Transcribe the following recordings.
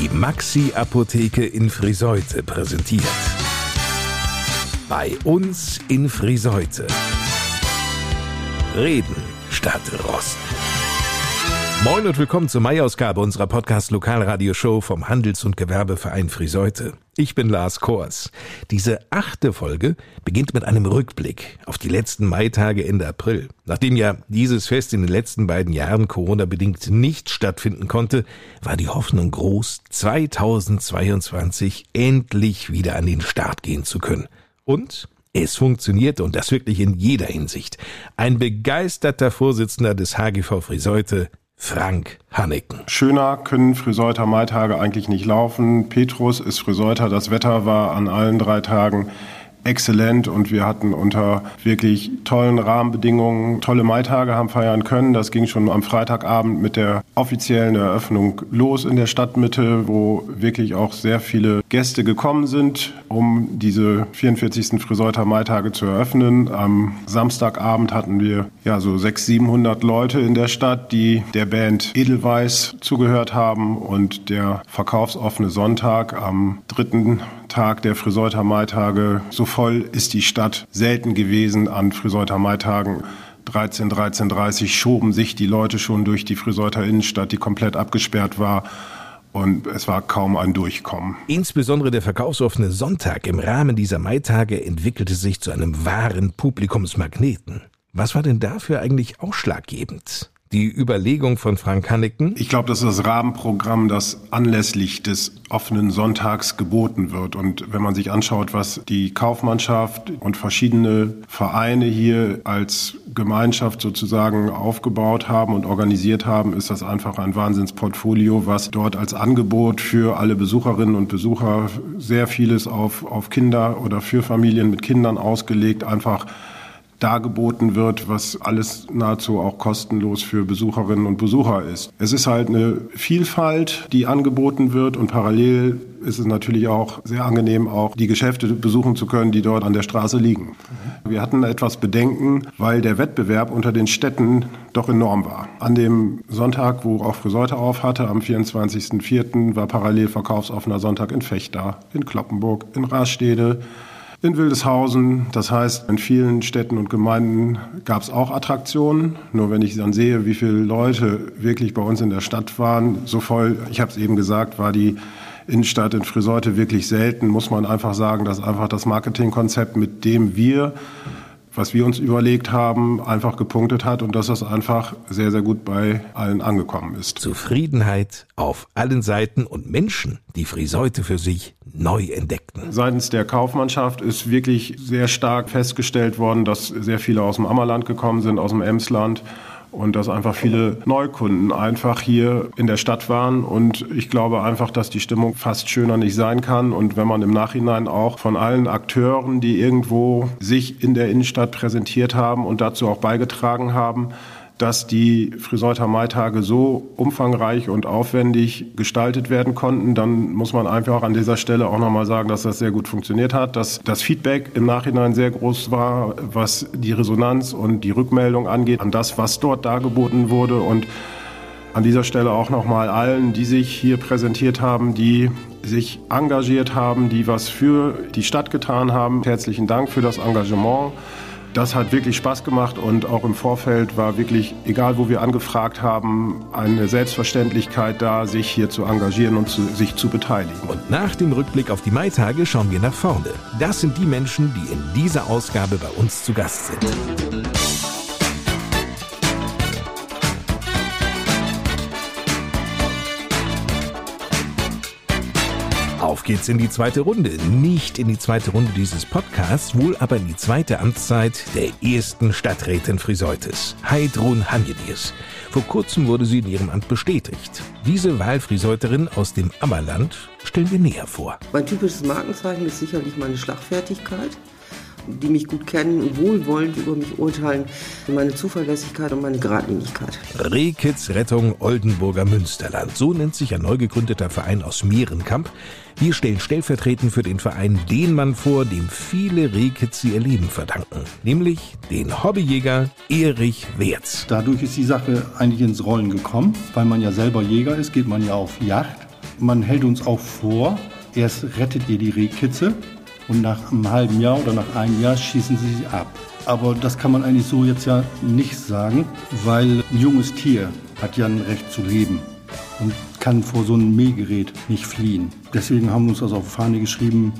Die Maxi Apotheke in Friseute präsentiert. Bei uns in Friseute. Reden statt Rosten. Moin und willkommen zur Mai-Ausgabe unserer Podcast-Lokalradioshow vom Handels- und Gewerbeverein Friseute. Ich bin Lars Kors. Diese achte Folge beginnt mit einem Rückblick auf die letzten Maitage Ende April. Nachdem ja dieses Fest in den letzten beiden Jahren Corona-bedingt nicht stattfinden konnte, war die Hoffnung groß, 2022 endlich wieder an den Start gehen zu können. Und es funktionierte und das wirklich in jeder Hinsicht. Ein begeisterter Vorsitzender des HGV Friseute, Frank Hanneken. Schöner können Friseuter Maitage eigentlich nicht laufen. Petrus ist Friseuter. Das Wetter war an allen drei Tagen exzellent und wir hatten unter wirklich tollen Rahmenbedingungen tolle Maitage haben feiern können. Das ging schon am Freitagabend mit der offiziellen Eröffnung los in der Stadtmitte, wo wirklich auch sehr viele Gäste gekommen sind, um diese 44. Friseuter Maitage zu eröffnen. Am Samstagabend hatten wir ja so 600, 700 Leute in der Stadt, die der Band Edelweiß zugehört haben und der verkaufsoffene Sonntag am dritten Tag der Friseuter Maitage. So voll ist die Stadt selten gewesen an Friseuter Maitagen. 13, 13.30 schoben sich die Leute schon durch die Friseuter Innenstadt, die komplett abgesperrt war. Und es war kaum ein Durchkommen. Insbesondere der verkaufsoffene Sonntag im Rahmen dieser Maitage entwickelte sich zu einem wahren Publikumsmagneten. Was war denn dafür eigentlich ausschlaggebend? Die Überlegung von Frank Hanneken? Ich glaube, das ist das Rahmenprogramm, das anlässlich des offenen Sonntags geboten wird. Und wenn man sich anschaut, was die Kaufmannschaft und verschiedene Vereine hier als Gemeinschaft sozusagen aufgebaut haben und organisiert haben, ist das einfach ein Wahnsinnsportfolio, was dort als Angebot für alle Besucherinnen und Besucher sehr vieles auf, auf Kinder oder für Familien mit Kindern ausgelegt einfach dargeboten wird, was alles nahezu auch kostenlos für Besucherinnen und Besucher ist. Es ist halt eine Vielfalt, die angeboten wird und parallel ist es natürlich auch sehr angenehm, auch die Geschäfte besuchen zu können, die dort an der Straße liegen. Wir hatten etwas Bedenken, weil der Wettbewerb unter den Städten doch enorm war. An dem Sonntag, wo auch Friseute auf hatte, am 24.04. war parallel verkaufsoffener Sonntag in Fechter, in Kloppenburg, in Rastede, in Wildeshausen. Das heißt, in vielen Städten und Gemeinden gab es auch Attraktionen. Nur wenn ich dann sehe, wie viele Leute wirklich bei uns in der Stadt waren, so voll, ich habe es eben gesagt, war die Innenstadt in Friseute wirklich selten, muss man einfach sagen, dass einfach das Marketingkonzept, mit dem wir was wir uns überlegt haben, einfach gepunktet hat und dass das einfach sehr, sehr gut bei allen angekommen ist. Zufriedenheit auf allen Seiten und Menschen, die Friseute für sich neu entdeckten. Seitens der Kaufmannschaft ist wirklich sehr stark festgestellt worden, dass sehr viele aus dem Ammerland gekommen sind, aus dem Emsland und dass einfach viele Neukunden einfach hier in der Stadt waren. Und ich glaube einfach, dass die Stimmung fast schöner nicht sein kann. Und wenn man im Nachhinein auch von allen Akteuren, die irgendwo sich in der Innenstadt präsentiert haben und dazu auch beigetragen haben, dass die Friseuter Maitage so umfangreich und aufwendig gestaltet werden konnten, dann muss man einfach an dieser Stelle auch nochmal sagen, dass das sehr gut funktioniert hat, dass das Feedback im Nachhinein sehr groß war, was die Resonanz und die Rückmeldung angeht, an das, was dort dargeboten wurde und an dieser Stelle auch nochmal allen, die sich hier präsentiert haben, die sich engagiert haben, die was für die Stadt getan haben. Herzlichen Dank für das Engagement. Das hat wirklich Spaß gemacht und auch im Vorfeld war wirklich, egal wo wir angefragt haben, eine Selbstverständlichkeit da, sich hier zu engagieren und zu, sich zu beteiligen. Und nach dem Rückblick auf die Maitage schauen wir nach vorne. Das sind die Menschen, die in dieser Ausgabe bei uns zu Gast sind. Auf geht's in die zweite Runde. Nicht in die zweite Runde dieses Podcasts, wohl aber in die zweite Amtszeit der ersten Stadträtin Friseutes, Heidrun Hanjediers. Vor kurzem wurde sie in ihrem Amt bestätigt. Diese Wahlfriseuterin aus dem Ammerland stellen wir näher vor. Mein typisches Markenzeichen ist sicherlich meine Schlagfertigkeit die mich gut kennen und wohlwollend über mich urteilen, meine Zuverlässigkeit und meine Geradlinigkeit. Rehkitz Rettung Oldenburger Münsterland. So nennt sich ein neu gegründeter Verein aus Mehrenkamp. Wir stellen stellvertretend für den Verein den Mann vor, dem viele Rehkitz ihr Leben verdanken. Nämlich den Hobbyjäger Erich Wertz. Dadurch ist die Sache eigentlich ins Rollen gekommen. Weil man ja selber Jäger ist, geht man ja auf Jagd Man hält uns auch vor, erst rettet ihr die Rehkitze und nach einem halben Jahr oder nach einem Jahr schießen sie sie ab. Aber das kann man eigentlich so jetzt ja nicht sagen, weil ein junges Tier hat ja ein Recht zu leben und kann vor so einem Mähgerät nicht fliehen. Deswegen haben wir uns das auf Fahne geschrieben,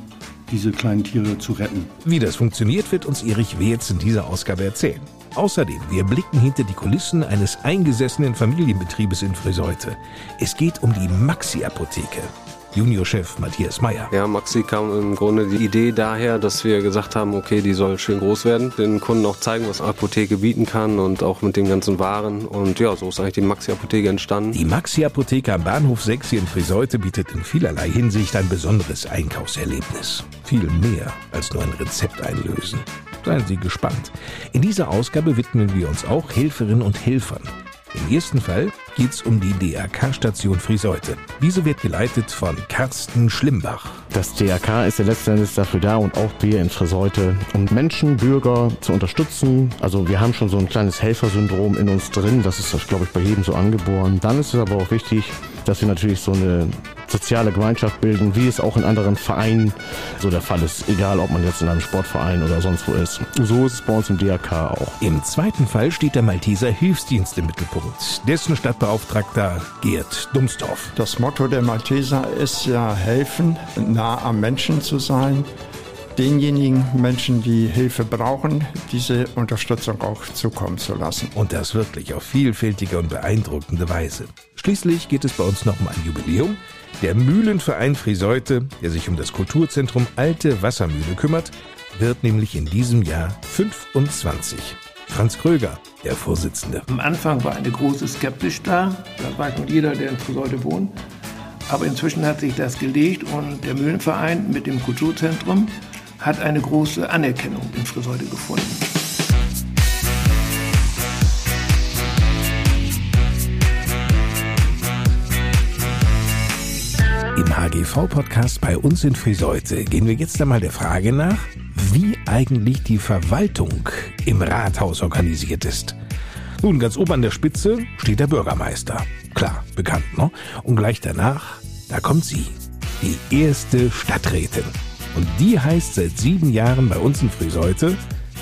diese kleinen Tiere zu retten. Wie das funktioniert, wird uns Erich Wertz in dieser Ausgabe erzählen. Außerdem, wir blicken hinter die Kulissen eines eingesessenen Familienbetriebes in Friseute. Es geht um die Maxi-Apotheke. Juniorchef Matthias Meyer. Ja, Maxi kam im Grunde die Idee daher, dass wir gesagt haben, okay, die soll schön groß werden, den Kunden auch zeigen, was Apotheke bieten kann und auch mit den ganzen Waren. Und ja, so ist eigentlich die Maxi-Apotheke entstanden. Die Maxi-Apotheke am Bahnhof 6 hier in Friseute bietet in vielerlei Hinsicht ein besonderes Einkaufserlebnis. Viel mehr als nur ein Rezept einlösen. Seien Sie gespannt. In dieser Ausgabe widmen wir uns auch Helferinnen und Helfern. Im ersten Fall geht es um die DRK-Station Friseute. Diese wird geleitet von Carsten Schlimbach. Das DRK ist ja letztendlich dafür da und auch wir in Friseute, um Menschen, Bürger zu unterstützen. Also wir haben schon so ein kleines Helfersyndrom in uns drin. Das ist, glaube ich, bei jedem so angeboren. Dann ist es aber auch wichtig, dass wir natürlich so eine soziale Gemeinschaft bilden, wie es auch in anderen Vereinen so der Fall ist. Egal, ob man jetzt in einem Sportverein oder sonst wo ist. So ist es bei uns im DRK auch. Im zweiten Fall steht der Malteser Hilfsdienst im Mittelpunkt. Dessen Stadtbeauftragter Gerd Dumsdorf. Das Motto der Malteser ist ja helfen, nah am Menschen zu sein denjenigen Menschen, die Hilfe brauchen, diese Unterstützung auch zukommen zu lassen. Und das wirklich auf vielfältige und beeindruckende Weise. Schließlich geht es bei uns noch um ein Jubiläum. Der Mühlenverein Friseute, der sich um das Kulturzentrum Alte Wassermühle kümmert, wird nämlich in diesem Jahr 25. Franz Kröger, der Vorsitzende. Am Anfang war eine große Skepsis da. Da weiß nun jeder, der in Friseute wohnt. Aber inzwischen hat sich das gelegt und der Mühlenverein mit dem Kulturzentrum hat eine große Anerkennung in Friseute gefunden. Im HGV-Podcast bei uns in Friseute gehen wir jetzt einmal der Frage nach, wie eigentlich die Verwaltung im Rathaus organisiert ist. Nun, ganz oben an der Spitze steht der Bürgermeister. Klar, bekannt, ne? Und gleich danach, da kommt sie, die erste Stadträtin. Und die heißt seit sieben Jahren bei uns in Friseute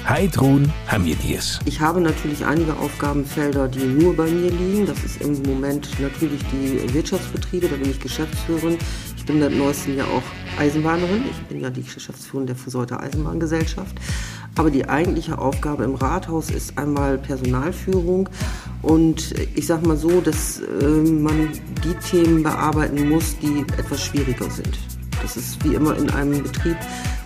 Heidrun Hamidis. Ich habe natürlich einige Aufgabenfelder, die nur bei mir liegen. Das ist im Moment natürlich die Wirtschaftsbetriebe, da bin ich Geschäftsführerin. Ich bin seit neuestem Jahr auch Eisenbahnerin. Ich bin ja die Geschäftsführerin der Friseuter Eisenbahngesellschaft. Aber die eigentliche Aufgabe im Rathaus ist einmal Personalführung und ich sage mal so, dass äh, man die Themen bearbeiten muss, die etwas schwieriger sind. Das ist wie immer in einem Betrieb,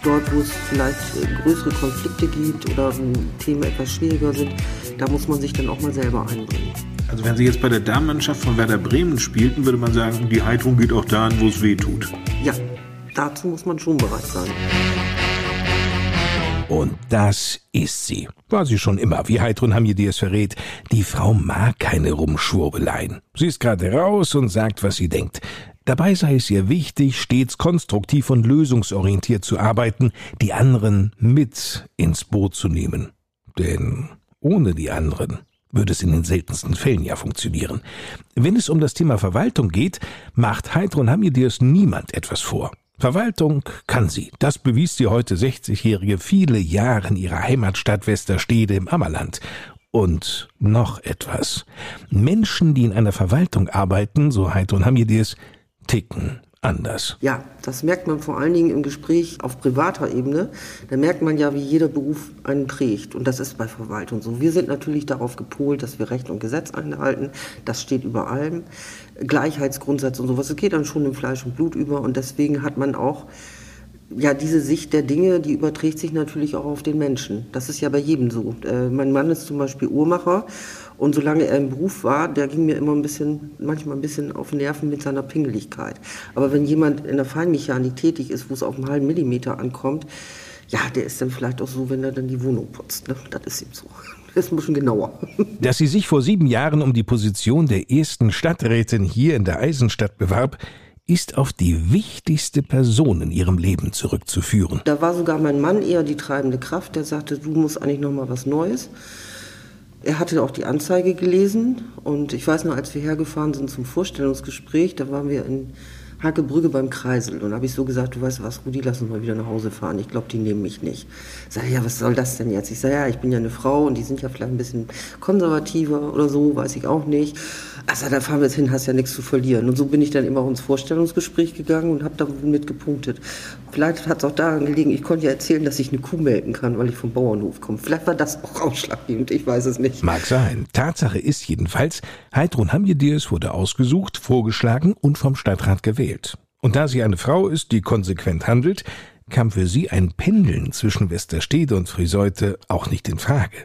dort wo es vielleicht äh, größere Konflikte gibt oder Themen etwas schwieriger sind, da muss man sich dann auch mal selber einbringen. Also wenn Sie jetzt bei der Damenmannschaft von Werder Bremen spielten, würde man sagen, die Heiterung geht auch dahin, wo es weh tut. Ja, dazu muss man schon bereit sein. Und das ist sie. War sie schon immer, wie Heidrun Hamidi es verrät. Die Frau mag keine Rumschwurbeleien. Sie ist gerade raus und sagt, was sie denkt. Dabei sei es ihr wichtig, stets konstruktiv und lösungsorientiert zu arbeiten, die anderen mit ins Boot zu nehmen. Denn ohne die anderen würde es in den seltensten Fällen ja funktionieren. Wenn es um das Thema Verwaltung geht, macht Heidrun Hamidirs niemand etwas vor. Verwaltung kann sie. Das bewies die heute 60-Jährige viele Jahre in ihrer Heimatstadt Westerstede im Ammerland. Und noch etwas. Menschen, die in einer Verwaltung arbeiten, so Heidrun Hamidirs, ticken anders. Ja, das merkt man vor allen Dingen im Gespräch auf privater Ebene. Da merkt man ja, wie jeder Beruf einen prägt. Und das ist bei Verwaltung so. Wir sind natürlich darauf gepolt, dass wir Recht und Gesetz einhalten. Das steht über allem. Gleichheitsgrundsätze und sowas. Es geht dann schon im Fleisch und Blut über. Und deswegen hat man auch ja, diese Sicht der Dinge, die überträgt sich natürlich auch auf den Menschen. Das ist ja bei jedem so. Äh, mein Mann ist zum Beispiel Uhrmacher und solange er im Beruf war, der ging mir immer ein bisschen, manchmal ein bisschen auf Nerven mit seiner Pingeligkeit. Aber wenn jemand in der Feinmechanik tätig ist, wo es auf einen halben Millimeter ankommt, ja, der ist dann vielleicht auch so, wenn er dann die Wohnung putzt. Ne? Das ist ihm so. Das ist ein bisschen genauer. Dass sie sich vor sieben Jahren um die Position der ersten Stadträtin hier in der Eisenstadt bewarb, ist auf die wichtigste Person in ihrem Leben zurückzuführen. Da war sogar mein Mann eher die treibende Kraft, der sagte, du musst eigentlich noch mal was Neues. Er hatte auch die Anzeige gelesen und ich weiß noch, als wir hergefahren sind zum Vorstellungsgespräch, da waren wir in Hackebrügge beim Kreisel. Und habe ich so gesagt, du weißt was, Rudi, lass uns mal wieder nach Hause fahren. Ich glaube, die nehmen mich nicht. Sag ja, was soll das denn jetzt? Ich sage, ja, ich bin ja eine Frau und die sind ja vielleicht ein bisschen konservativer oder so, weiß ich auch nicht. Also da fahren wir jetzt hin, hast ja nichts zu verlieren. Und so bin ich dann immer ins Vorstellungsgespräch gegangen und habe damit gepunktet. Vielleicht hat es auch daran gelegen, ich konnte ja erzählen, dass ich eine Kuh melken kann, weil ich vom Bauernhof komme. Vielleicht war das auch ausschlaggebend, ich weiß es nicht. Mag sein. Tatsache ist jedenfalls, Heidrun Hamjedirs wurde ausgesucht, vorgeschlagen und vom Stadtrat gewählt. Und da sie eine Frau ist, die konsequent handelt, kam für sie ein Pendeln zwischen Westerstede und Friseute auch nicht in Frage.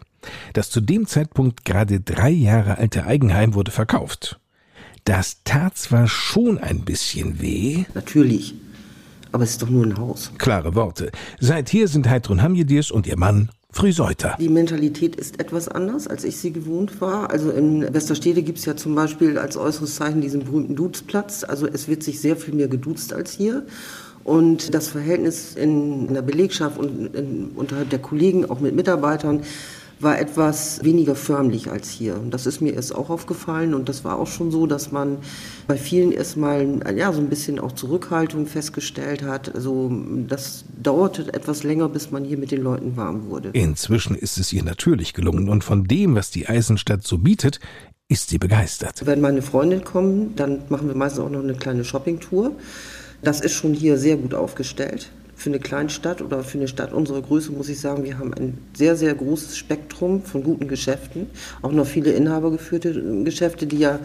Das zu dem Zeitpunkt gerade drei Jahre alte Eigenheim wurde verkauft. Das tat zwar schon ein bisschen weh. Natürlich. Aber es ist doch nur ein Haus. Klare Worte. Seither sind Heidrun Hamjedirs und ihr Mann Friseuter. Die Mentalität ist etwas anders, als ich sie gewohnt war. Also in Westerstede gibt es ja zum Beispiel als äußeres Zeichen diesen berühmten Duzplatz. Also es wird sich sehr viel mehr geduzt als hier. Und das Verhältnis in, der Belegschaft und in, unterhalb der Kollegen, auch mit Mitarbeitern, war etwas weniger förmlich als hier. Und das ist mir erst auch aufgefallen und das war auch schon so, dass man bei vielen erstmal ja, so ein bisschen auch Zurückhaltung festgestellt hat. Also das dauerte etwas länger, bis man hier mit den Leuten warm wurde. Inzwischen ist es ihr natürlich gelungen und von dem, was die Eisenstadt so bietet, ist sie begeistert. Wenn meine Freundin kommt, dann machen wir meistens auch noch eine kleine Shoppingtour. Das ist schon hier sehr gut aufgestellt für eine Kleinstadt oder für eine Stadt unserer Größe muss ich sagen, wir haben ein sehr, sehr großes Spektrum von guten Geschäften. Auch noch viele inhabergeführte Geschäfte, die ja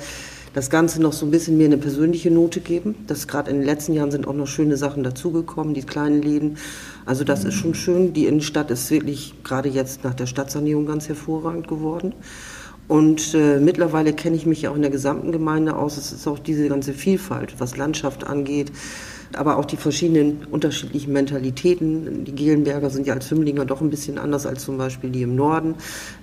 das Ganze noch so ein bisschen mehr eine persönliche Note geben. Das gerade in den letzten Jahren sind auch noch schöne Sachen dazugekommen, die kleinen Läden. Also das ist schon schön. Die Innenstadt ist wirklich gerade jetzt nach der Stadtsanierung ganz hervorragend geworden. Und äh, mittlerweile kenne ich mich ja auch in der gesamten Gemeinde aus. Es ist auch diese ganze Vielfalt, was Landschaft angeht, aber auch die verschiedenen unterschiedlichen Mentalitäten. Die Gelenberger sind ja als Hümmlinger doch ein bisschen anders als zum Beispiel die im Norden.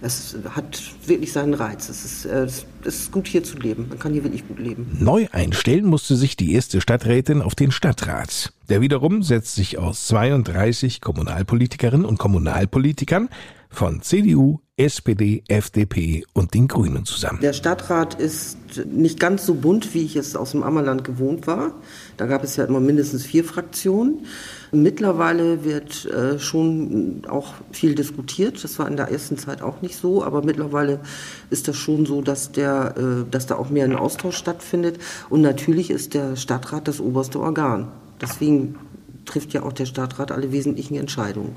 Es hat wirklich seinen Reiz. Es ist, äh, es ist gut hier zu leben. Man kann hier wirklich gut leben. Neu einstellen musste sich die erste Stadträtin auf den Stadtrat. Der wiederum setzt sich aus 32 Kommunalpolitikerinnen und Kommunalpolitikern von CDU, SPD, FDP und den Grünen zusammen. Der Stadtrat ist nicht ganz so bunt, wie ich es aus dem Ammerland gewohnt war. Da gab es ja immer mindestens vier Fraktionen. Mittlerweile wird äh, schon auch viel diskutiert. Das war in der ersten Zeit auch nicht so, aber mittlerweile ist das schon so, dass, der, äh, dass da auch mehr ein Austausch stattfindet. Und natürlich ist der Stadtrat das oberste Organ. Deswegen trifft ja auch der Stadtrat alle wesentlichen Entscheidungen.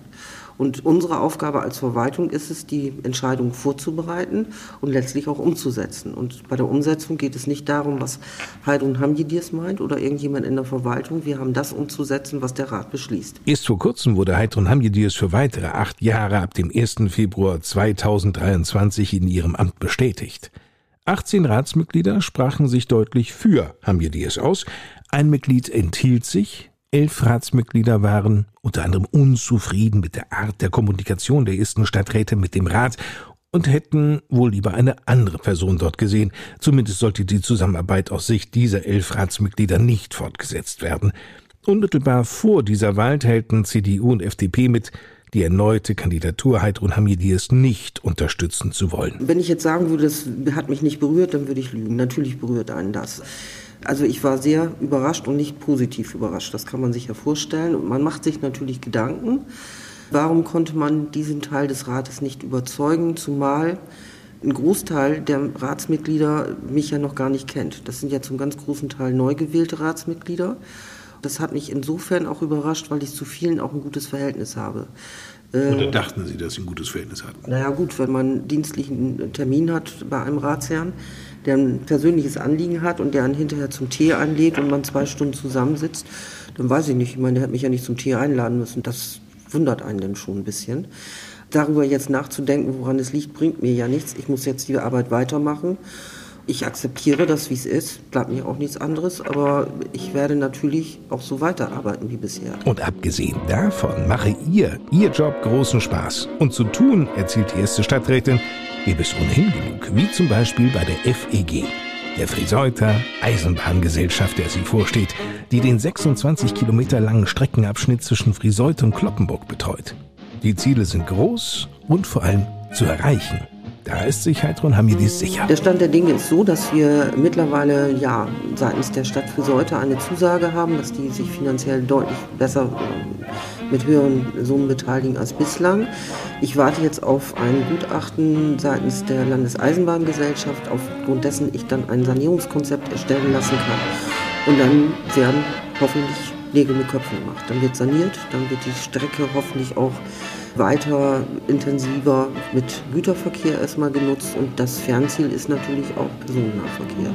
Und unsere Aufgabe als Verwaltung ist es, die Entscheidungen vorzubereiten und letztlich auch umzusetzen. Und bei der Umsetzung geht es nicht darum, was Heidrun Hamjidirs meint oder irgendjemand in der Verwaltung. Wir haben das umzusetzen, was der Rat beschließt. Erst vor kurzem wurde Heidrun Hamjidirs für weitere acht Jahre ab dem 1. Februar 2023 in ihrem Amt bestätigt. 18 Ratsmitglieder sprachen sich deutlich für Hamjidirs aus. Ein Mitglied enthielt sich, Elf Ratsmitglieder waren unter anderem unzufrieden mit der Art der Kommunikation der ersten Stadträte mit dem Rat und hätten wohl lieber eine andere Person dort gesehen. Zumindest sollte die Zusammenarbeit aus Sicht dieser elf Ratsmitglieder nicht fortgesetzt werden. Unmittelbar vor dieser Wahl teilten CDU und FDP mit, die erneute Kandidatur Heidrun Hamidiers nicht unterstützen zu wollen. Wenn ich jetzt sagen würde, das hat mich nicht berührt, dann würde ich lügen. Natürlich berührt einen das. Also ich war sehr überrascht und nicht positiv überrascht. Das kann man sich ja vorstellen. Und man macht sich natürlich Gedanken. Warum konnte man diesen Teil des Rates nicht überzeugen, zumal ein Großteil der Ratsmitglieder mich ja noch gar nicht kennt. Das sind ja zum ganz großen Teil neu gewählte Ratsmitglieder. Das hat mich insofern auch überrascht, weil ich zu vielen auch ein gutes Verhältnis habe. Oder dachten Sie, dass Sie ein gutes Verhältnis hatten? Naja gut, wenn man dienstlichen Termin hat bei einem Ratsherrn, der ein persönliches Anliegen hat und der einen hinterher zum Tee einlädt und man zwei Stunden zusammensitzt, dann weiß ich nicht. Ich meine, der hat mich ja nicht zum Tee einladen müssen. Das wundert einen dann schon ein bisschen. Darüber jetzt nachzudenken, woran es liegt, bringt mir ja nichts. Ich muss jetzt die Arbeit weitermachen. Ich akzeptiere das, wie es ist, bleibt mir auch nichts anderes, aber ich werde natürlich auch so weiterarbeiten wie bisher. Und abgesehen davon mache ihr, ihr Job großen Spaß. Und zu tun, erzählt die erste Stadträtin, gäbe es ohnehin genug, wie zum Beispiel bei der FEG, der Friseuter Eisenbahngesellschaft, der sie vorsteht, die den 26 Kilometer langen Streckenabschnitt zwischen Friseut und Kloppenburg betreut. Die Ziele sind groß und vor allem zu erreichen. Da ist sich Heidrun Hamidis sicher. Der Stand der Dinge ist so, dass wir mittlerweile ja seitens der Stadt Friseute eine Zusage haben, dass die sich finanziell deutlich besser äh, mit höheren Summen beteiligen als bislang. Ich warte jetzt auf ein Gutachten seitens der Landeseisenbahngesellschaft, aufgrund dessen ich dann ein Sanierungskonzept erstellen lassen kann. Und dann werden hoffentlich Nägel mit Köpfen gemacht. Dann wird saniert, dann wird die Strecke hoffentlich auch weiter intensiver mit Güterverkehr erstmal genutzt und das Fernziel ist natürlich auch Personennahverkehr.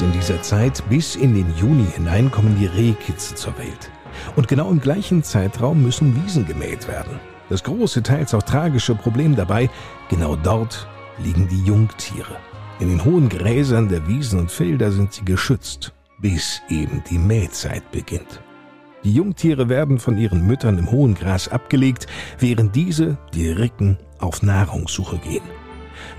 In dieser Zeit bis in den Juni hinein kommen die Rehkitze zur Welt. Und genau im gleichen Zeitraum müssen Wiesen gemäht werden. Das große, teils auch tragische Problem dabei, genau dort liegen die Jungtiere. In den hohen Gräsern der Wiesen und Felder sind sie geschützt, bis eben die Mähzeit beginnt. Die Jungtiere werden von ihren Müttern im hohen Gras abgelegt, während diese, die Ricken, auf Nahrungssuche gehen.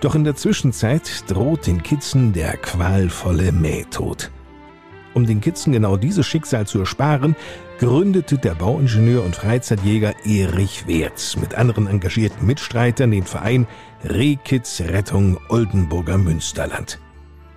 Doch in der Zwischenzeit droht den Kitzen der qualvolle Mähtod. Um den Kitzen genau dieses Schicksal zu ersparen, gründete der Bauingenieur und Freizeitjäger Erich Wertz mit anderen engagierten Mitstreitern den Verein Rehkitz Rettung Oldenburger Münsterland.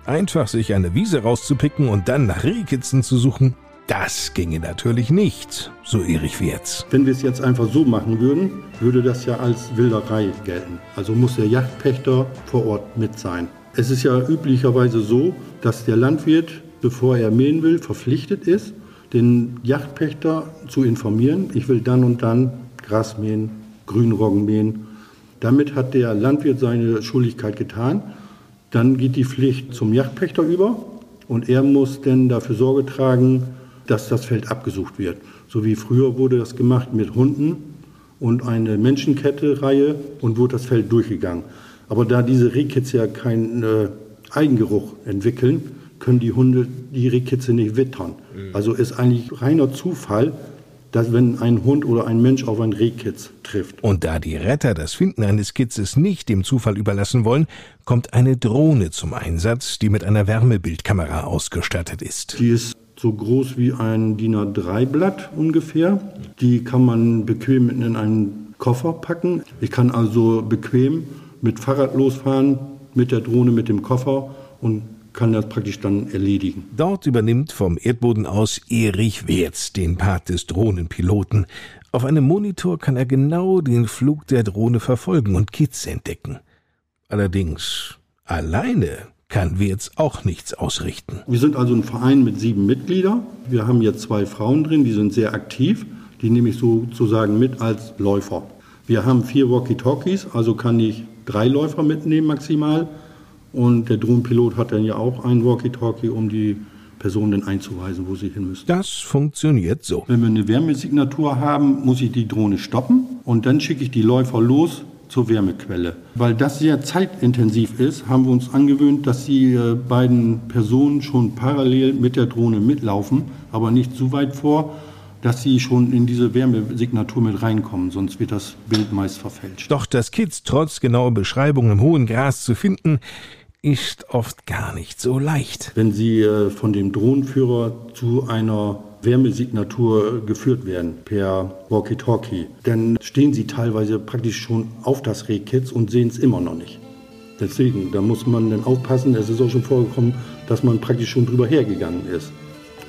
Einfach sich eine Wiese rauszupicken und dann nach Rehkitzen zu suchen, das ginge natürlich nicht, so Erich Wirz. Wenn wir es jetzt einfach so machen würden, würde das ja als Wilderei gelten. Also muss der Jagdpächter vor Ort mit sein. Es ist ja üblicherweise so, dass der Landwirt, bevor er mähen will, verpflichtet ist, den Jagdpächter zu informieren, ich will dann und dann Gras mähen, Grünroggen mähen. Damit hat der Landwirt seine Schuldigkeit getan. Dann geht die Pflicht zum Jagdpächter über und er muss dann dafür Sorge tragen, dass das Feld abgesucht wird. So wie früher wurde das gemacht mit Hunden und eine Menschenkette-Reihe und wurde das Feld durchgegangen. Aber da diese Rehkitze ja keinen äh, Eigengeruch entwickeln, können die Hunde die Rehkitze nicht wittern. Mhm. Also ist eigentlich reiner Zufall, dass wenn ein Hund oder ein Mensch auf einen Rehkitz trifft. Und da die Retter das Finden eines Kitzes nicht dem Zufall überlassen wollen, kommt eine Drohne zum Einsatz, die mit einer Wärmebildkamera ausgestattet ist. Die ist so groß wie ein DIN A3-Blatt ungefähr. Die kann man bequem in einen Koffer packen. Ich kann also bequem mit Fahrrad losfahren, mit der Drohne, mit dem Koffer und kann das praktisch dann erledigen. Dort übernimmt vom Erdboden aus Erich Wertz den Part des Drohnenpiloten. Auf einem Monitor kann er genau den Flug der Drohne verfolgen und Kids entdecken. Allerdings alleine kann wir jetzt auch nichts ausrichten. Wir sind also ein Verein mit sieben Mitgliedern. Wir haben jetzt zwei Frauen drin, die sind sehr aktiv. Die nehme ich sozusagen mit als Läufer. Wir haben vier Walkie-Talkies, also kann ich drei Läufer mitnehmen maximal. Und der Drohnenpilot hat dann ja auch ein Walkie-Talkie, um die Personen einzuweisen, wo sie hin müssen. Das funktioniert so. Wenn wir eine Wärmesignatur haben, muss ich die Drohne stoppen und dann schicke ich die Läufer los zur Wärmequelle. Weil das sehr zeitintensiv ist, haben wir uns angewöhnt, dass die äh, beiden Personen schon parallel mit der Drohne mitlaufen, aber nicht so weit vor, dass sie schon in diese Wärmesignatur mit reinkommen, sonst wird das Bild meist verfälscht. Doch das Kids trotz genauer Beschreibung im hohen Gras zu finden, ist oft gar nicht so leicht. Wenn Sie äh, von dem Drohnenführer zu einer Wärmesignatur geführt werden per Walkie-Talkie, dann stehen sie teilweise praktisch schon auf das Rehkitz und sehen es immer noch nicht. Deswegen, da muss man dann aufpassen, es ist auch schon vorgekommen, dass man praktisch schon drüber hergegangen ist.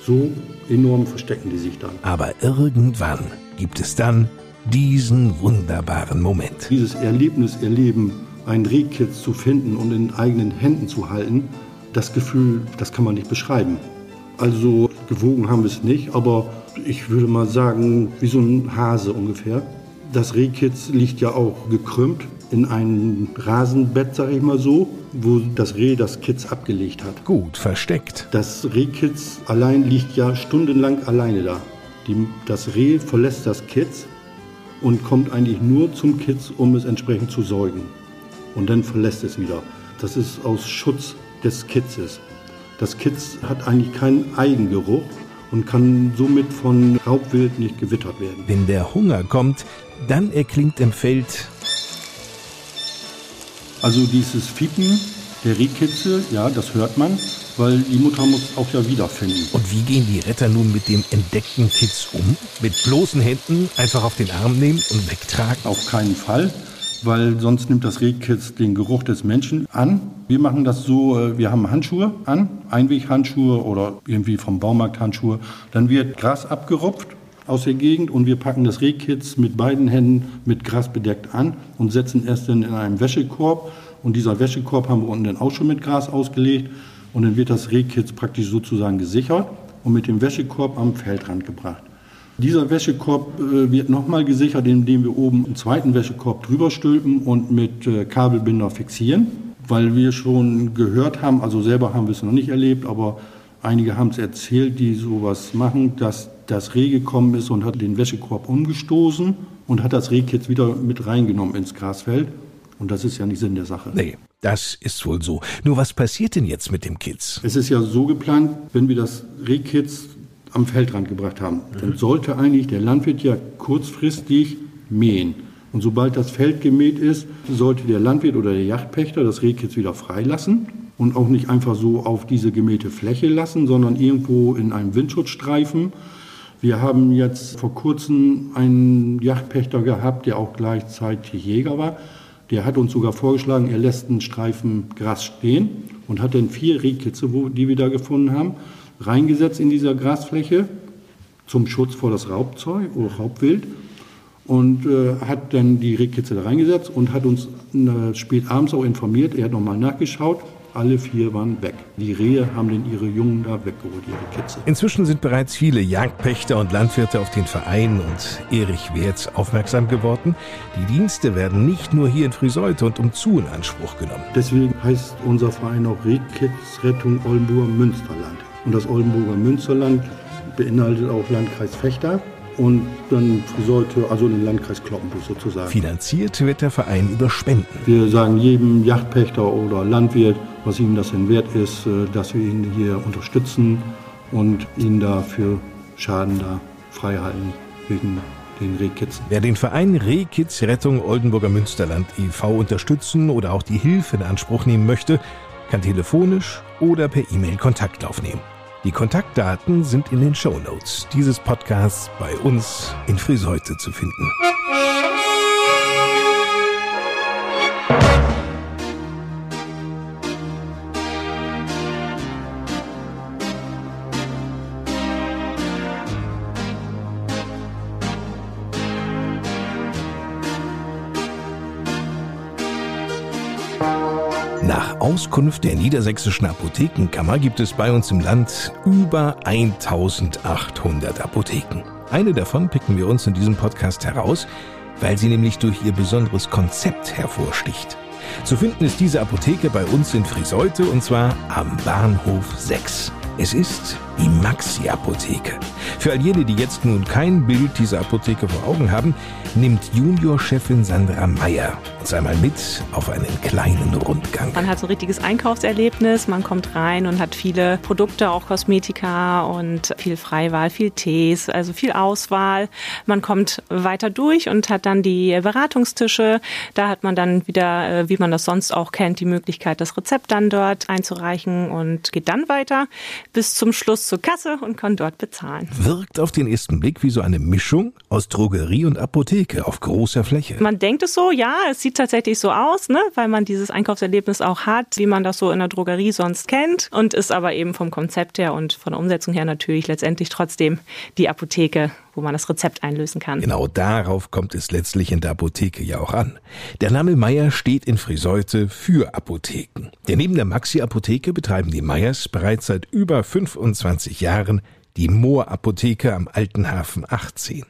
So enorm verstecken die sich dann. Aber irgendwann gibt es dann diesen wunderbaren Moment. Dieses Erlebnis erleben, einen Rehkitz zu finden und in eigenen Händen zu halten, das Gefühl, das kann man nicht beschreiben. Also gewogen haben wir es nicht, aber ich würde mal sagen, wie so ein Hase ungefähr. Das Rehkitz liegt ja auch gekrümmt in einem Rasenbett, sage ich mal so, wo das Reh das Kitz abgelegt hat. Gut versteckt. Das Rehkitz allein liegt ja stundenlang alleine da. Die, das Reh verlässt das Kitz und kommt eigentlich nur zum Kitz, um es entsprechend zu säugen. Und dann verlässt es wieder. Das ist aus Schutz des Kitzes. Das Kitz hat eigentlich keinen Eigengeruch und kann somit von Raubwild nicht gewittert werden. Wenn der Hunger kommt, dann erklingt im Feld. Also dieses Fiepen der Rehkitze, ja, das hört man, weil die Mutter muss auch ja wiederfinden. Und wie gehen die Retter nun mit dem entdeckten Kitz um? Mit bloßen Händen einfach auf den Arm nehmen und wegtragen? Auf keinen Fall weil sonst nimmt das Rehkitz den Geruch des Menschen an. Wir machen das so, äh, wir haben Handschuhe an, Einweghandschuhe oder irgendwie vom Baumarkt Handschuhe. Dann wird Gras abgerupft aus der Gegend und wir packen das Rehkitz mit beiden Händen mit Gras bedeckt an und setzen es dann in einen Wäschekorb. Und dieser Wäschekorb haben wir unten dann auch schon mit Gras ausgelegt. Und dann wird das Rehkitz praktisch sozusagen gesichert und mit dem Wäschekorb am Feldrand gebracht. Dieser Wäschekorb äh, wird nochmal gesichert, indem wir oben einen zweiten Wäschekorb drüber stülpen und mit äh, Kabelbinder fixieren, weil wir schon gehört haben, also selber haben wir es noch nicht erlebt, aber einige haben es erzählt, die sowas machen, dass das Reh gekommen ist und hat den Wäschekorb umgestoßen und hat das Reh jetzt wieder mit reingenommen ins Grasfeld. Und das ist ja nicht Sinn der Sache. Nee, das ist wohl so. Nur was passiert denn jetzt mit dem Kitz? Es ist ja so geplant, wenn wir das Rehkitz am Feldrand gebracht haben, mhm. dann sollte eigentlich der Landwirt ja kurzfristig mähen. Und sobald das Feld gemäht ist, sollte der Landwirt oder der Yachtpächter das Rehkitz wieder freilassen und auch nicht einfach so auf diese gemähte Fläche lassen, sondern irgendwo in einem Windschutzstreifen. Wir haben jetzt vor kurzem einen Yachtpächter gehabt, der auch gleichzeitig Jäger war. Der hat uns sogar vorgeschlagen, er lässt einen Streifen Gras stehen und hat dann vier Rehkitze, die wir da gefunden haben, reingesetzt in dieser Grasfläche zum Schutz vor das Raubzeug oder Raubwild und äh, hat dann die Rehkitze da reingesetzt und hat uns äh, spät abends auch informiert. Er hat nochmal nachgeschaut. Alle vier waren weg. Die Rehe haben dann ihre Jungen da weggeholt, ihre Kitze. Inzwischen sind bereits viele Jagdpächter und Landwirte auf den Verein und Erich Wertz aufmerksam geworden. Die Dienste werden nicht nur hier in Friseute und umzu in Anspruch genommen. Deswegen heißt unser Verein auch Rehkitzrettung Oldenburger Münsterland. Und das Oldenburger Münsterland beinhaltet auch Landkreis Fechter und dann sollte also den Landkreis Kloppenburg sozusagen. Finanziert wird der Verein über Spenden. Wir sagen jedem Yachtpächter oder Landwirt, was ihm das denn wert ist, äh, dass wir ihn hier unterstützen und ihn dafür Schaden da frei halten wegen den Rehkitzen. Wer den Verein Rehkitz Rettung Oldenburger Münsterland e.V. unterstützen oder auch die Hilfe in Anspruch nehmen möchte, kann telefonisch oder per E-Mail Kontakt aufnehmen. Die Kontaktdaten sind in den Show Notes dieses Podcasts bei uns in Friseute zu finden. Auskunft der Niedersächsischen Apothekenkammer gibt es bei uns im Land über 1800 Apotheken. Eine davon picken wir uns in diesem Podcast heraus, weil sie nämlich durch ihr besonderes Konzept hervorsticht. Zu finden ist diese Apotheke bei uns in Friseute und zwar am Bahnhof 6. Es ist die Maxi-Apotheke. Für all jene, die jetzt nun kein Bild dieser Apotheke vor Augen haben, nimmt Juniorchefin Sandra Meyer uns einmal mit auf einen kleinen Rundgang. Man hat so ein richtiges Einkaufserlebnis, man kommt rein und hat viele Produkte, auch Kosmetika und viel Freiwahl, viel Tees, also viel Auswahl. Man kommt weiter durch und hat dann die Beratungstische. Da hat man dann wieder, äh, wie man das sonst auch kennt, die Möglichkeit, das Rezept dann dort einzureichen und geht dann weiter bis zum Schluss zur Kasse und kann dort bezahlen. Wirkt auf den ersten Blick wie so eine Mischung aus Drogerie und Apotheke auf großer Fläche. Man denkt es so, ja, es sieht tatsächlich so aus, ne, weil man dieses Einkaufserlebnis auch hat, wie man das so in der Drogerie sonst kennt und ist aber eben vom Konzept her und von der Umsetzung her natürlich letztendlich trotzdem die Apotheke wo man das Rezept einlösen kann. Genau darauf kommt es letztlich in der Apotheke ja auch an. Der Name Meier steht in Friseute für Apotheken. Denn neben der Maxi-Apotheke betreiben die Meyers bereits seit über 25 Jahren die Moor-Apotheke am Altenhafen 18.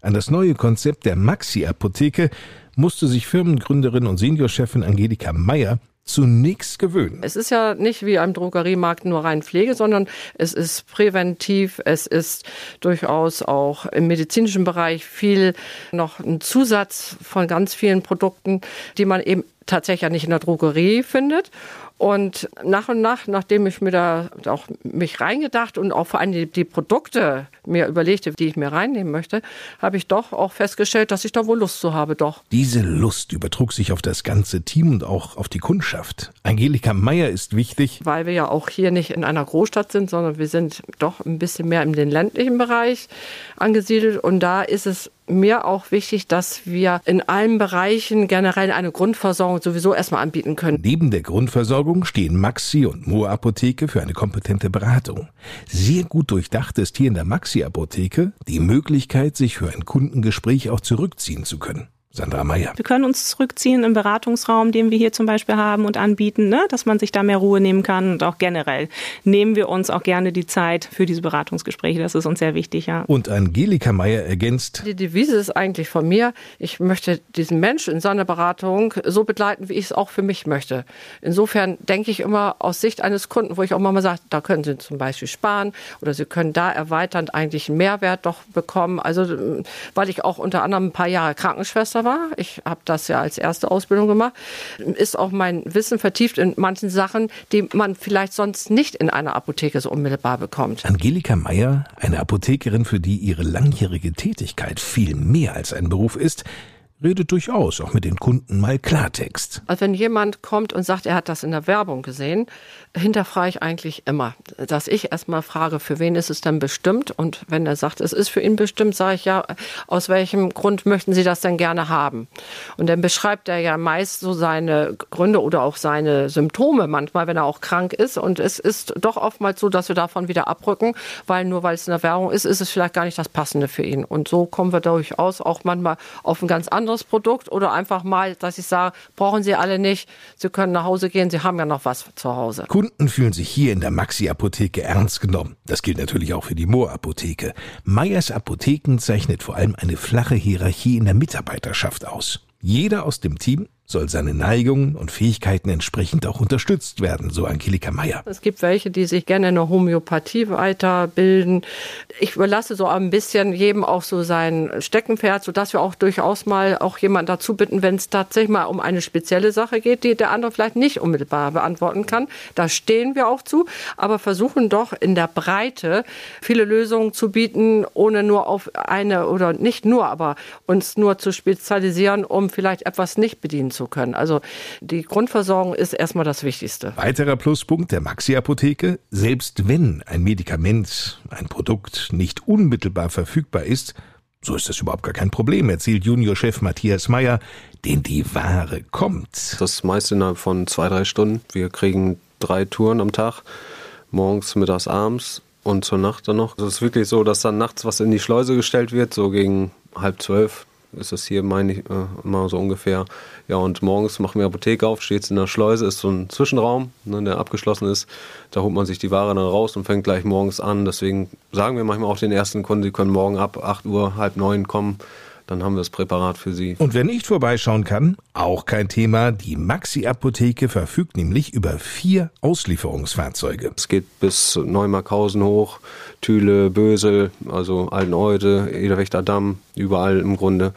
An das neue Konzept der Maxi-Apotheke musste sich Firmengründerin und Seniorchefin Angelika Meyer zunächst gewöhnen. Es ist ja nicht wie am Drogeriemarkt nur rein Pflege, sondern es ist präventiv, es ist durchaus auch im medizinischen Bereich viel noch ein Zusatz von ganz vielen Produkten, die man eben tatsächlich nicht in der Drogerie findet. Und nach und nach, nachdem ich mir da auch mich reingedacht und auch vor allem die, die Produkte mir überlegte, die ich mir reinnehmen möchte, habe ich doch auch festgestellt, dass ich da wohl Lust zu habe, doch. Diese Lust übertrug sich auf das ganze Team und auch auf die Kundschaft. Angelika Meyer ist wichtig. Weil wir ja auch hier nicht in einer Großstadt sind, sondern wir sind doch ein bisschen mehr in den ländlichen Bereich angesiedelt. Und da ist es mir auch wichtig, dass wir in allen Bereichen generell eine Grundversorgung sowieso erstmal anbieten können. Neben der Grundversorgung stehen Maxi und Moor Apotheke für eine kompetente Beratung. Sehr gut durchdacht ist hier in der Maxi Apotheke die Möglichkeit, sich für ein Kundengespräch auch zurückziehen zu können. Sandra Meyer. Wir können uns zurückziehen im Beratungsraum, den wir hier zum Beispiel haben und anbieten, ne? dass man sich da mehr Ruhe nehmen kann und auch generell nehmen wir uns auch gerne die Zeit für diese Beratungsgespräche. Das ist uns sehr wichtig, ja. Und Angelika Meyer ergänzt. Die Devise ist eigentlich von mir, ich möchte diesen Menschen in seiner Beratung so begleiten, wie ich es auch für mich möchte. Insofern denke ich immer aus Sicht eines Kunden, wo ich auch mal sage, da können Sie zum Beispiel sparen oder Sie können da erweiternd eigentlich einen Mehrwert doch bekommen. Also, weil ich auch unter anderem ein paar Jahre Krankenschwester war war. Ich habe das ja als erste Ausbildung gemacht. Ist auch mein Wissen vertieft in manchen Sachen, die man vielleicht sonst nicht in einer Apotheke so unmittelbar bekommt. Angelika Meyer, eine Apothekerin, für die ihre langjährige Tätigkeit viel mehr als ein Beruf ist, redet durchaus auch mit den Kunden mal Klartext. Also wenn jemand kommt und sagt, er hat das in der Werbung gesehen, hinterfrage ich eigentlich immer, dass ich erstmal frage, für wen ist es denn bestimmt? Und wenn er sagt, es ist für ihn bestimmt, sage ich ja, aus welchem Grund möchten Sie das denn gerne haben? Und dann beschreibt er ja meist so seine Gründe oder auch seine Symptome manchmal, wenn er auch krank ist. Und es ist doch oftmals so, dass wir davon wieder abrücken, weil nur weil es in der Werbung ist, ist es vielleicht gar nicht das Passende für ihn. Und so kommen wir durchaus auch manchmal auf ein ganz anderes anderes Produkt oder einfach mal, dass ich sage, brauchen Sie alle nicht, Sie können nach Hause gehen, Sie haben ja noch was zu Hause. Kunden fühlen sich hier in der Maxi-Apotheke ernst genommen. Das gilt natürlich auch für die Moor-Apotheke. Meyers Apotheken zeichnet vor allem eine flache Hierarchie in der Mitarbeiterschaft aus. Jeder aus dem Team soll seine Neigungen und Fähigkeiten entsprechend auch unterstützt werden, so Angelika Meyer. Es gibt welche, die sich gerne in der Homöopathie weiterbilden. Ich überlasse so ein bisschen jedem auch so sein Steckenpferd, sodass wir auch durchaus mal auch jemanden dazu bitten, wenn es tatsächlich mal um eine spezielle Sache geht, die der andere vielleicht nicht unmittelbar beantworten kann. Da stehen wir auch zu, aber versuchen doch in der Breite viele Lösungen zu bieten, ohne nur auf eine oder nicht nur, aber uns nur zu spezialisieren, um vielleicht etwas nicht bedienen zu zu können. Also die Grundversorgung ist erstmal das Wichtigste. Weiterer Pluspunkt der Maxi-Apotheke, selbst wenn ein Medikament, ein Produkt nicht unmittelbar verfügbar ist, so ist das überhaupt gar kein Problem, erzählt Juniorchef Matthias Meyer, denn die Ware kommt. Das meiste innerhalb von zwei, drei Stunden. Wir kriegen drei Touren am Tag, morgens, mittags, abends und zur Nacht dann noch. Es ist wirklich so, dass dann nachts was in die Schleuse gestellt wird, so gegen halb zwölf, ist das hier, meine ich, äh, immer so ungefähr. Ja, und morgens machen wir Apotheke auf, steht es in der Schleuse, ist so ein Zwischenraum, ne, der abgeschlossen ist. Da holt man sich die Ware dann raus und fängt gleich morgens an. Deswegen sagen wir manchmal auch den ersten Kunden, sie können morgen ab 8 Uhr, halb neun kommen dann haben wir das Präparat für Sie. Und wer nicht vorbeischauen kann, auch kein Thema. Die Maxi-Apotheke verfügt nämlich über vier Auslieferungsfahrzeuge. Es geht bis Neumarkhausen hoch, Thüle, Bösel, also Alteneude, Ederwächter Damm, überall im Grunde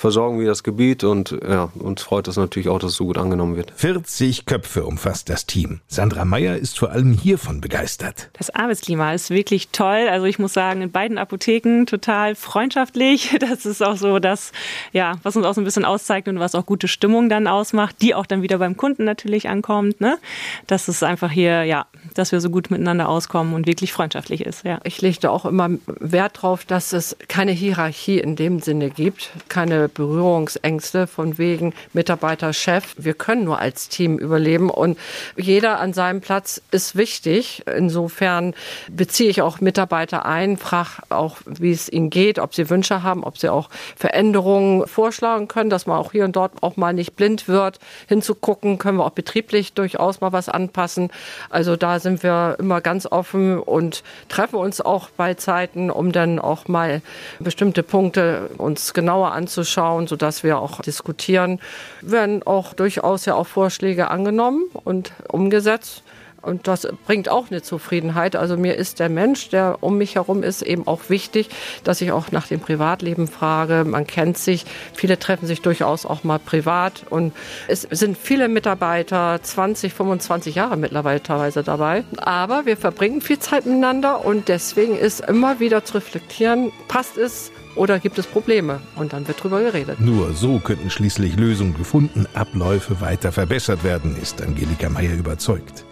versorgen wir das Gebiet und ja, uns freut es natürlich auch, dass es so gut angenommen wird. 40 Köpfe umfasst das Team. Sandra Meyer ist vor allem hiervon begeistert. Das Arbeitsklima ist wirklich toll. Also ich muss sagen, in beiden Apotheken total freundschaftlich. Das ist auch so das, ja, was uns auch so ein bisschen auszeichnet und was auch gute Stimmung dann ausmacht, die auch dann wieder beim Kunden natürlich ankommt. Ne? Das ist einfach hier, ja, dass wir so gut miteinander auskommen und wirklich freundschaftlich ist. Ja. Ich lege auch immer Wert darauf, dass es keine Hierarchie in dem Sinne gibt, keine Berührungsängste von wegen Mitarbeiter, Chef. Wir können nur als Team überleben und jeder an seinem Platz ist wichtig. Insofern beziehe ich auch Mitarbeiter ein, frage auch, wie es ihnen geht, ob sie Wünsche haben, ob sie auch Veränderungen vorschlagen können, dass man auch hier und dort auch mal nicht blind wird, hinzugucken, können wir auch betrieblich durchaus mal was anpassen. Also da sind wir immer ganz offen und treffen uns auch bei Zeiten, um dann auch mal bestimmte Punkte uns genauer anzuschauen anschauen, sodass wir auch diskutieren. Werden auch durchaus ja auch Vorschläge angenommen und umgesetzt. Und das bringt auch eine Zufriedenheit. Also mir ist der Mensch, der um mich herum ist, eben auch wichtig, dass ich auch nach dem Privatleben frage. Man kennt sich. Viele treffen sich durchaus auch mal privat. Und es sind viele Mitarbeiter, 20, 25 Jahre mittlerweile teilweise dabei. Aber wir verbringen viel Zeit miteinander und deswegen ist immer wieder zu reflektieren, passt es oder gibt es Probleme? Und dann wird drüber geredet. Nur so könnten schließlich Lösungen gefunden, Abläufe weiter verbessert werden, ist Angelika Meyer überzeugt.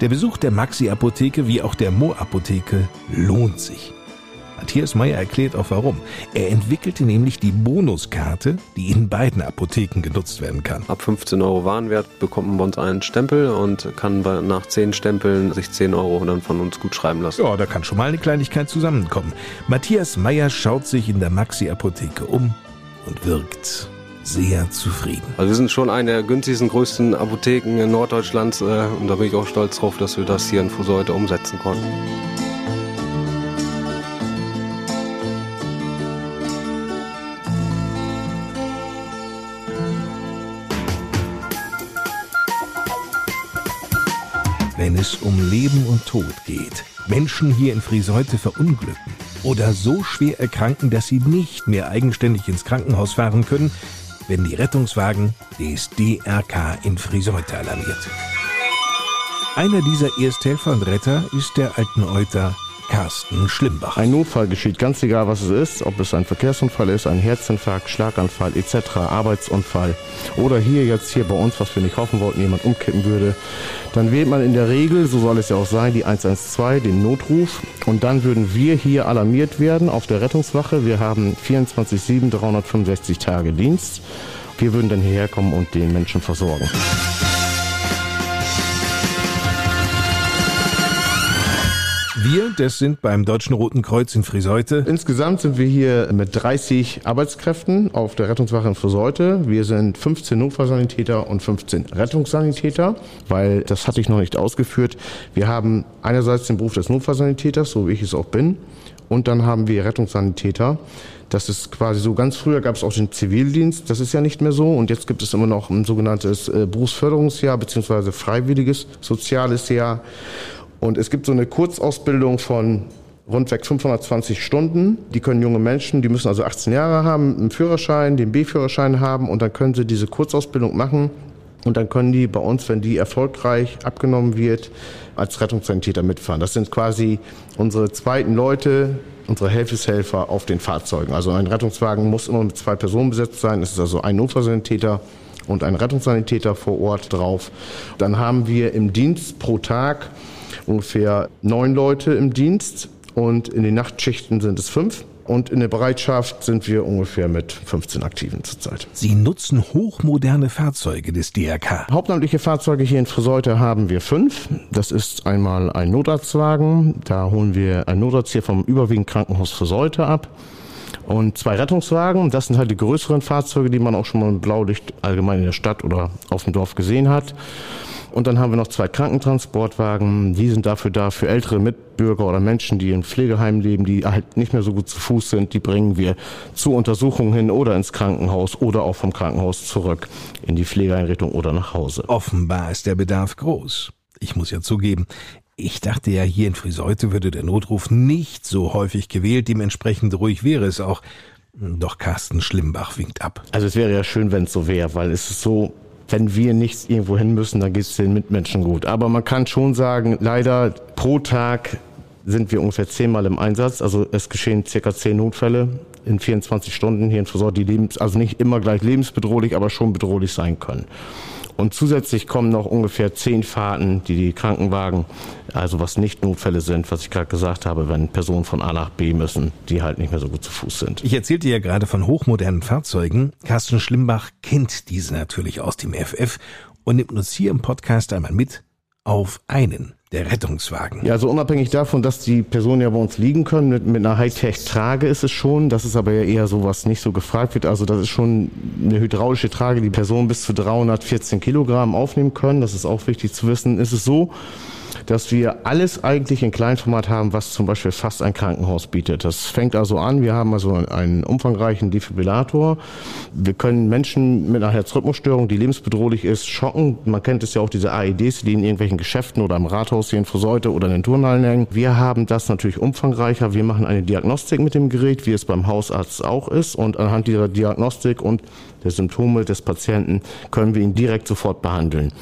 Der Besuch der Maxi-Apotheke wie auch der Mo-Apotheke lohnt sich. Matthias Meyer erklärt auch warum. Er entwickelte nämlich die Bonuskarte, die in beiden Apotheken genutzt werden kann. Ab 15 Euro Warenwert bekommt man bei uns einen Stempel und kann bei, nach 10 Stempeln sich 10 Euro dann von uns gut schreiben lassen. Ja, da kann schon mal eine Kleinigkeit zusammenkommen. Matthias Meyer schaut sich in der Maxi-Apotheke um und wirkt sehr zufrieden. Also wir sind schon eine der günstigsten, größten Apotheken in Norddeutschlands äh, und da bin ich auch stolz drauf, dass wir das hier in Fuso heute umsetzen konnten. wenn es um Leben und Tod geht, Menschen hier in Friseute verunglücken oder so schwer erkranken, dass sie nicht mehr eigenständig ins Krankenhaus fahren können, werden die Rettungswagen des DRK in Friseute alarmiert. Einer dieser Ersthelfer und Retter ist der alten Euter Carsten Schlimbach. Ein Notfall geschieht, ganz egal was es ist, ob es ein Verkehrsunfall ist, ein Herzinfarkt, Schlaganfall etc., Arbeitsunfall oder hier jetzt hier bei uns, was wir nicht hoffen wollten, jemand umkippen würde, dann wählt man in der Regel, so soll es ja auch sein, die 112, den Notruf und dann würden wir hier alarmiert werden auf der Rettungswache. Wir haben 24-7, 365 Tage Dienst. Wir würden dann hierher kommen und den Menschen versorgen. Wir, das sind beim Deutschen Roten Kreuz in Friseute. Insgesamt sind wir hier mit 30 Arbeitskräften auf der Rettungswache in Friseute. Wir sind 15 Notfallsanitäter und 15 Rettungssanitäter, weil das hatte ich noch nicht ausgeführt. Wir haben einerseits den Beruf des Notfallsanitäters, so wie ich es auch bin, und dann haben wir Rettungssanitäter. Das ist quasi so, ganz früher gab es auch den Zivildienst, das ist ja nicht mehr so. Und jetzt gibt es immer noch ein sogenanntes äh, Berufsförderungsjahr beziehungsweise freiwilliges soziales Jahr. Und es gibt so eine Kurzausbildung von rundweg 520 Stunden. Die können junge Menschen, die müssen also 18 Jahre haben, einen Führerschein, den B-Führerschein haben und dann können sie diese Kurzausbildung machen. Und dann können die bei uns, wenn die erfolgreich abgenommen wird, als Rettungssanitäter mitfahren. Das sind quasi unsere zweiten Leute, unsere Helfeshelfer auf den Fahrzeugen. Also ein Rettungswagen muss immer mit zwei Personen besetzt sein. Es ist also ein Notfallsanitäter und ein Rettungssanitäter vor Ort drauf. Dann haben wir im Dienst pro Tag ungefähr neun Leute im Dienst und in den Nachtschichten sind es fünf. Und in der Bereitschaft sind wir ungefähr mit 15 Aktiven zurzeit. Sie nutzen hochmoderne Fahrzeuge des DRK. Hauptamtliche Fahrzeuge hier in Friseute haben wir fünf. Das ist einmal ein Notarztwagen. Da holen wir einen Notarzt hier vom überwiegend Krankenhaus Friseute ab. Und zwei Rettungswagen. Das sind halt die größeren Fahrzeuge, die man auch schon mal mit Blaulicht allgemein in der Stadt oder auf dem Dorf gesehen hat. Und dann haben wir noch zwei Krankentransportwagen. Die sind dafür da, für ältere Mitbürger oder Menschen, die in Pflegeheimen leben, die halt nicht mehr so gut zu Fuß sind. Die bringen wir zur Untersuchung hin oder ins Krankenhaus oder auch vom Krankenhaus zurück in die Pflegeeinrichtung oder nach Hause. Offenbar ist der Bedarf groß. Ich muss ja zugeben, ich dachte ja, hier in Friseute würde der Notruf nicht so häufig gewählt, dementsprechend ruhig wäre es auch. Doch Carsten Schlimbach winkt ab. Also es wäre ja schön, wenn es so wäre, weil es ist so wenn wir nicht irgendwo hin müssen, dann geht es den Mitmenschen gut. Aber man kann schon sagen, leider pro Tag sind wir ungefähr zehnmal im Einsatz. Also es geschehen circa zehn Notfälle in 24 Stunden hier in Versor, die lebens, also nicht immer gleich lebensbedrohlich, aber schon bedrohlich sein können. Und zusätzlich kommen noch ungefähr zehn Fahrten, die die Krankenwagen, also was nicht Notfälle sind, was ich gerade gesagt habe, wenn Personen von A nach B müssen, die halt nicht mehr so gut zu Fuß sind. Ich erzählte ja gerade von hochmodernen Fahrzeugen. Carsten Schlimbach kennt diese natürlich aus dem FF und nimmt uns hier im Podcast einmal mit auf einen der Rettungswagen. Ja, also unabhängig davon, dass die Personen ja bei uns liegen können, mit, mit einer Hightech-Trage ist es schon. Das ist aber ja eher so, was nicht so gefragt wird. Also das ist schon eine hydraulische Trage, die Personen bis zu 314 Kilogramm aufnehmen können. Das ist auch wichtig zu wissen. Ist es so, dass wir alles eigentlich in Kleinformat haben, was zum Beispiel fast ein Krankenhaus bietet. Das fängt also an, wir haben also einen umfangreichen Defibrillator. Wir können Menschen mit einer Herzrhythmusstörung, die lebensbedrohlich ist, schocken. Man kennt es ja auch, diese AEDs, die in irgendwelchen Geschäften oder im Rathaus hier in Froseute oder in den Turnhallen hängen. Wir haben das natürlich umfangreicher. Wir machen eine Diagnostik mit dem Gerät, wie es beim Hausarzt auch ist. Und anhand dieser Diagnostik und der Symptome des Patienten können wir ihn direkt sofort behandeln.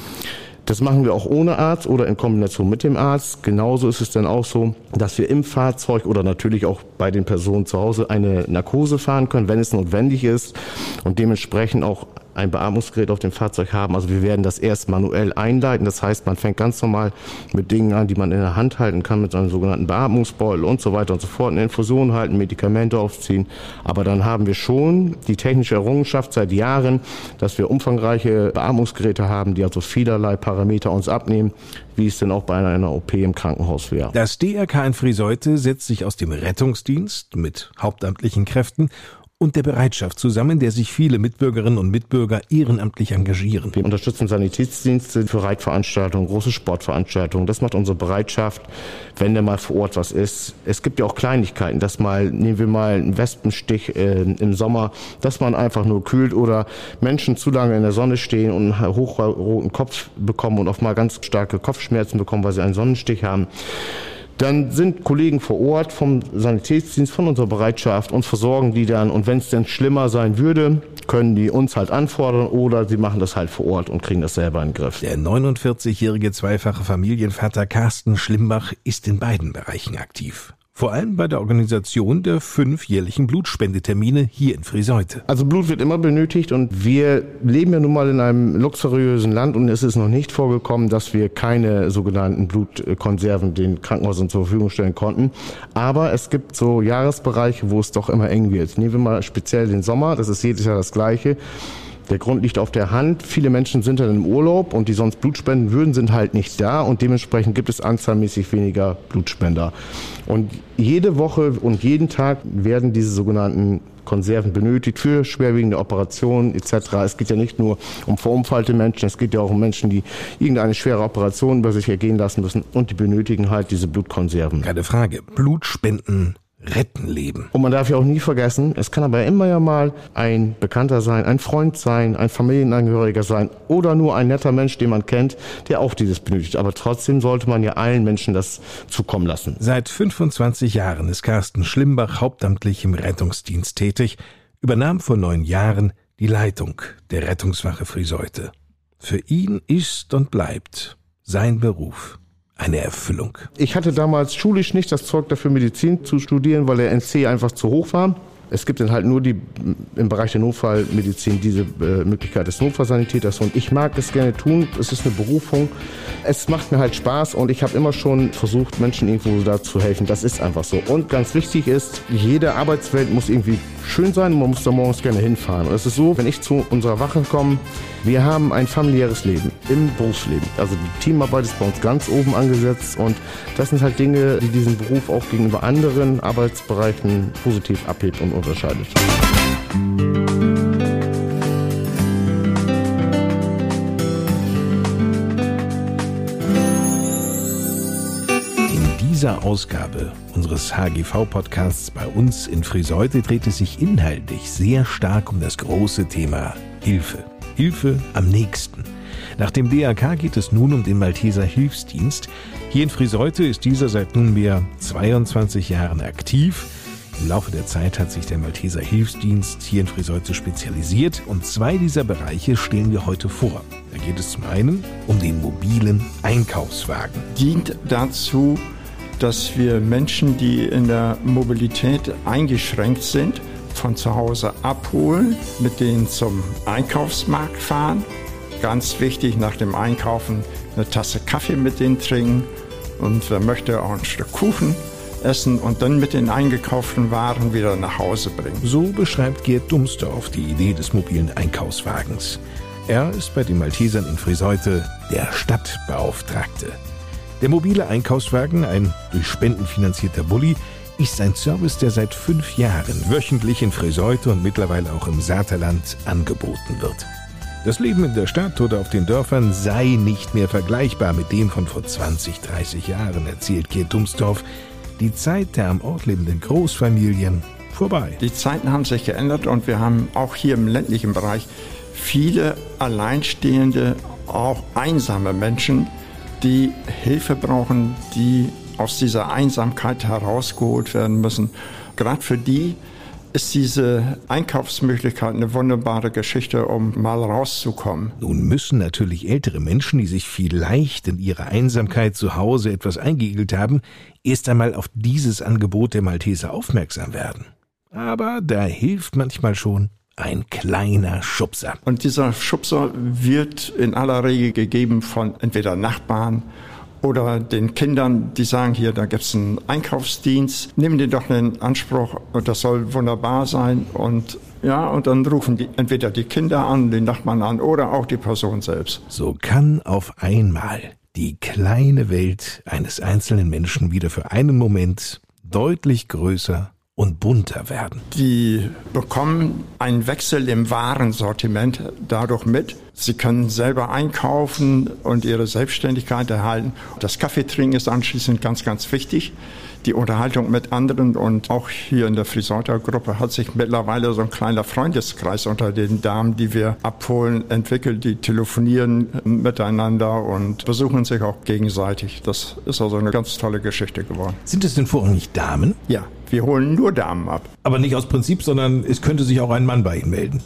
Das machen wir auch ohne Arzt oder in Kombination mit dem Arzt. Genauso ist es dann auch so, dass wir im Fahrzeug oder natürlich auch bei den Personen zu Hause eine Narkose fahren können, wenn es notwendig ist und dementsprechend auch ein Beatmungsgerät auf dem Fahrzeug haben. Also wir werden das erst manuell einleiten. Das heißt, man fängt ganz normal mit Dingen an, die man in der Hand halten kann, mit einem sogenannten Beatmungsbeutel und so weiter und so fort. Eine Infusion halten, Medikamente aufziehen. Aber dann haben wir schon die technische Errungenschaft seit Jahren, dass wir umfangreiche Beatmungsgeräte haben, die also vielerlei Parameter uns abnehmen, wie es denn auch bei einer OP im Krankenhaus wäre. Das DRK in Friseute setzt sich aus dem Rettungsdienst mit hauptamtlichen Kräften und der Bereitschaft zusammen, der sich viele Mitbürgerinnen und Mitbürger ehrenamtlich engagieren. Wir unterstützen Sanitätsdienste für Reitveranstaltungen, große Sportveranstaltungen. Das macht unsere Bereitschaft, wenn da mal vor Ort was ist. Es gibt ja auch Kleinigkeiten, dass mal, nehmen wir mal einen Wespenstich äh, im Sommer, dass man einfach nur kühlt oder Menschen zu lange in der Sonne stehen und einen hochroten Kopf bekommen und oft mal ganz starke Kopfschmerzen bekommen, weil sie einen Sonnenstich haben. Dann sind Kollegen vor Ort vom Sanitätsdienst, von unserer Bereitschaft und versorgen die dann. Und wenn es denn schlimmer sein würde, können die uns halt anfordern oder sie machen das halt vor Ort und kriegen das selber in den Griff. Der 49-jährige zweifache Familienvater Carsten Schlimbach ist in beiden Bereichen aktiv. Vor allem bei der Organisation der fünf jährlichen Blutspendetermine hier in Friseute. Also Blut wird immer benötigt und wir leben ja nun mal in einem luxuriösen Land und es ist noch nicht vorgekommen, dass wir keine sogenannten Blutkonserven den Krankenhäusern zur Verfügung stellen konnten. Aber es gibt so Jahresbereiche, wo es doch immer eng wird. Nehmen wir mal speziell den Sommer, das ist jedes Jahr das Gleiche. Der Grund liegt auf der Hand. Viele Menschen sind dann im Urlaub und die sonst Blut spenden würden, sind halt nicht da und dementsprechend gibt es anzahlmäßig weniger Blutspender. Und jede Woche und jeden Tag werden diese sogenannten Konserven benötigt für schwerwiegende Operationen etc. Es geht ja nicht nur um verunfallte Menschen, es geht ja auch um Menschen, die irgendeine schwere Operation bei sich ergehen lassen müssen und die benötigen halt diese Blutkonserven. Keine Frage. Blutspenden retten Leben. Und man darf ja auch nie vergessen, es kann aber immer ja mal ein Bekannter sein, ein Freund sein, ein Familienangehöriger sein oder nur ein netter Mensch, den man kennt, der auch dieses benötigt. Aber trotzdem sollte man ja allen Menschen das zukommen lassen. Seit 25 Jahren ist Carsten Schlimbach hauptamtlich im Rettungsdienst tätig, übernahm vor neun Jahren die Leitung der Rettungswache Friseute. Für ihn ist und bleibt sein Beruf eine Erfüllung. Ich hatte damals schulisch nicht das Zeug dafür, Medizin zu studieren, weil der NC einfach zu hoch war. Es gibt dann halt nur die im Bereich der Notfallmedizin diese äh, Möglichkeit des Notfallsanitäters und ich mag das gerne tun. Es ist eine Berufung. Es macht mir halt Spaß und ich habe immer schon versucht, Menschen irgendwo da zu helfen. Das ist einfach so. Und ganz wichtig ist, jede Arbeitswelt muss irgendwie schön sein und man muss da morgens gerne hinfahren. Und es ist so, wenn ich zu unserer Wache komme, wir haben ein familiäres Leben im Berufsleben. Also die Teamarbeit ist bei uns ganz oben angesetzt und das sind halt Dinge, die diesen Beruf auch gegenüber anderen Arbeitsbereichen positiv abhebt und unterscheidet. In dieser Ausgabe unseres HGV-Podcasts bei uns in Friseute dreht es sich inhaltlich sehr stark um das große Thema Hilfe. Hilfe am nächsten. Nach dem DRK geht es nun um den Malteser Hilfsdienst. Hier in Friseute ist dieser seit nunmehr 22 Jahren aktiv. Im Laufe der Zeit hat sich der Malteser Hilfsdienst hier in Friseute spezialisiert und zwei dieser Bereiche stellen wir heute vor. Da geht es zum einen um den mobilen Einkaufswagen. Dient dazu, dass wir Menschen, die in der Mobilität eingeschränkt sind, von zu Hause abholen, mit denen zum Einkaufsmarkt fahren. Ganz wichtig, nach dem Einkaufen eine Tasse Kaffee mit denen trinken und wer möchte auch ein Stück Kuchen essen und dann mit den eingekauften Waren wieder nach Hause bringen. So beschreibt Gerd Dumsdorf die Idee des mobilen Einkaufswagens. Er ist bei den Maltesern in Friseute der Stadtbeauftragte. Der mobile Einkaufswagen, ein durch Spenden finanzierter Bulli, ist ein Service, der seit fünf Jahren wöchentlich in Friseute und mittlerweile auch im Saterland angeboten wird. Das Leben in der Stadt oder auf den Dörfern sei nicht mehr vergleichbar mit dem von vor 20, 30 Jahren, erzählt Gerd Dumsdorf. Die Zeit der am Ort lebenden Großfamilien vorbei. Die Zeiten haben sich geändert und wir haben auch hier im ländlichen Bereich viele alleinstehende, auch einsame Menschen, die Hilfe brauchen, die aus dieser Einsamkeit herausgeholt werden müssen. Gerade für die ist diese Einkaufsmöglichkeit eine wunderbare Geschichte, um mal rauszukommen. Nun müssen natürlich ältere Menschen, die sich vielleicht in ihrer Einsamkeit zu Hause etwas eingeigelt haben, erst einmal auf dieses Angebot der Malteser aufmerksam werden. Aber da hilft manchmal schon ein kleiner Schubser. Und dieser Schubser wird in aller Regel gegeben von entweder Nachbarn oder den Kindern, die sagen, hier, da gibt es einen Einkaufsdienst, nimm den doch in Anspruch und das soll wunderbar sein. Und ja, und dann rufen die entweder die Kinder an, den Nachbarn an oder auch die Person selbst. So kann auf einmal die kleine Welt eines einzelnen Menschen wieder für einen Moment deutlich größer und bunter werden. Die bekommen einen Wechsel im Warensortiment dadurch mit. Sie können selber einkaufen und ihre Selbstständigkeit erhalten. Das Kaffeetrinken ist anschließend ganz, ganz wichtig. Die Unterhaltung mit anderen und auch hier in der Friseuter-Gruppe hat sich mittlerweile so ein kleiner Freundeskreis unter den Damen, die wir abholen, entwickelt. Die telefonieren miteinander und besuchen sich auch gegenseitig. Das ist also eine ganz tolle Geschichte geworden. Sind es denn vorrangig Damen? Ja, wir holen nur Damen ab. Aber nicht aus Prinzip, sondern es könnte sich auch ein Mann bei Ihnen melden.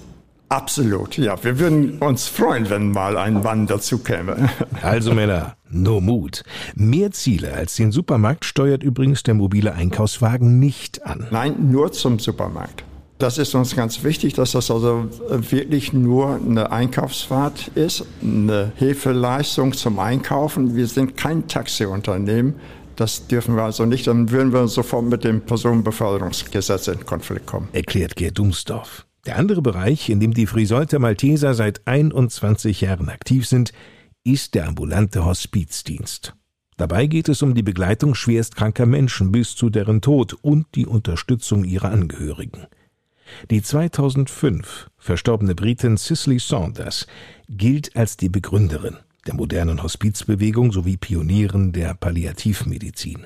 Absolut, ja. Wir würden uns freuen, wenn mal ein Mann dazu käme. Also Männer, no Mut. Mehr Ziele als den Supermarkt steuert übrigens der mobile Einkaufswagen nicht an. Nein, nur zum Supermarkt. Das ist uns ganz wichtig, dass das also wirklich nur eine Einkaufsfahrt ist, eine Hilfeleistung zum Einkaufen. Wir sind kein Taxiunternehmen. Das dürfen wir also nicht, dann würden wir sofort mit dem Personenbeförderungsgesetz in Konflikt kommen. Erklärt Gerd Dumsdorf. Der andere Bereich, in dem die Frisolter Malteser seit 21 Jahren aktiv sind, ist der ambulante Hospizdienst. Dabei geht es um die Begleitung schwerstkranker Menschen bis zu deren Tod und die Unterstützung ihrer Angehörigen. Die 2005 verstorbene Britin Cicely Saunders gilt als die Begründerin der modernen Hospizbewegung sowie Pionierin der Palliativmedizin.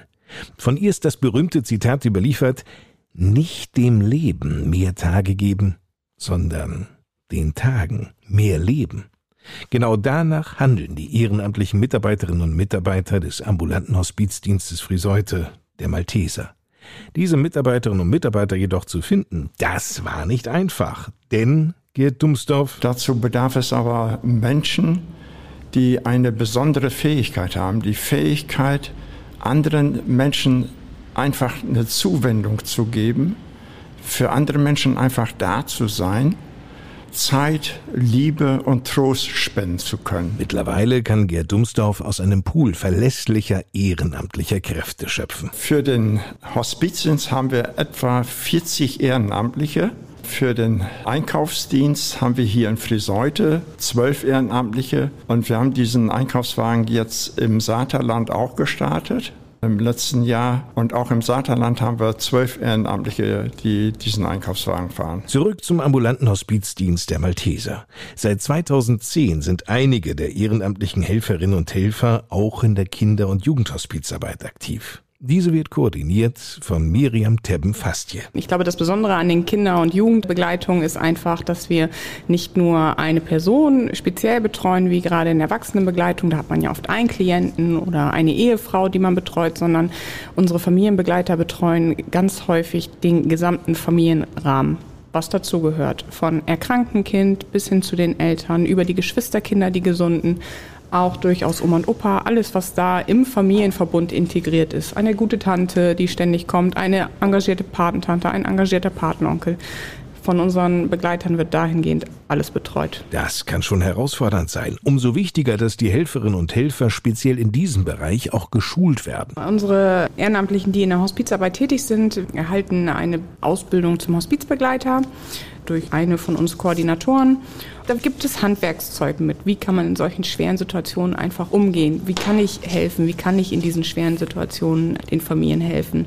Von ihr ist das berühmte Zitat überliefert, nicht dem Leben mehr Tage geben, sondern den Tagen mehr Leben. Genau danach handeln die ehrenamtlichen Mitarbeiterinnen und Mitarbeiter des ambulanten Hospizdienstes Friseute, der Malteser. Diese Mitarbeiterinnen und Mitarbeiter jedoch zu finden, das war nicht einfach, denn, Gerd Dumsdorf, Dazu bedarf es aber Menschen, die eine besondere Fähigkeit haben, die Fähigkeit, anderen Menschen einfach eine Zuwendung zu geben, für andere Menschen einfach da zu sein, Zeit, Liebe und Trost spenden zu können. Mittlerweile kann Gerd Dumsdorf aus einem Pool verlässlicher ehrenamtlicher Kräfte schöpfen. Für den Hospizdienst haben wir etwa 40 Ehrenamtliche. Für den Einkaufsdienst haben wir hier in Friseute zwölf Ehrenamtliche und wir haben diesen Einkaufswagen jetzt im Saterland auch gestartet im letzten Jahr. Und auch im Saterland haben wir zwölf Ehrenamtliche, die diesen Einkaufswagen fahren. Zurück zum ambulanten Hospizdienst der Malteser. Seit 2010 sind einige der ehrenamtlichen Helferinnen und Helfer auch in der Kinder- und Jugendhospizarbeit aktiv. Diese wird koordiniert von Miriam Tebben-Fastje. Ich glaube, das Besondere an den Kinder- und Jugendbegleitungen ist einfach, dass wir nicht nur eine Person speziell betreuen, wie gerade in der Erwachsenenbegleitung, da hat man ja oft einen Klienten oder eine Ehefrau, die man betreut, sondern unsere Familienbegleiter betreuen ganz häufig den gesamten Familienrahmen was dazu gehört. Von erkrankten Kind bis hin zu den Eltern, über die Geschwisterkinder, die gesunden, auch durchaus Oma und Opa, alles, was da im Familienverbund integriert ist. Eine gute Tante, die ständig kommt, eine engagierte Patentante, ein engagierter Patenonkel. Von unseren Begleitern wird dahingehend alles betreut. Das kann schon herausfordernd sein. Umso wichtiger, dass die Helferinnen und Helfer speziell in diesem Bereich auch geschult werden. Unsere Ehrenamtlichen, die in der Hospizarbeit tätig sind, erhalten eine Ausbildung zum Hospizbegleiter durch eine von uns Koordinatoren. Da gibt es Handwerkszeug mit. Wie kann man in solchen schweren Situationen einfach umgehen? Wie kann ich helfen? Wie kann ich in diesen schweren Situationen den Familien helfen?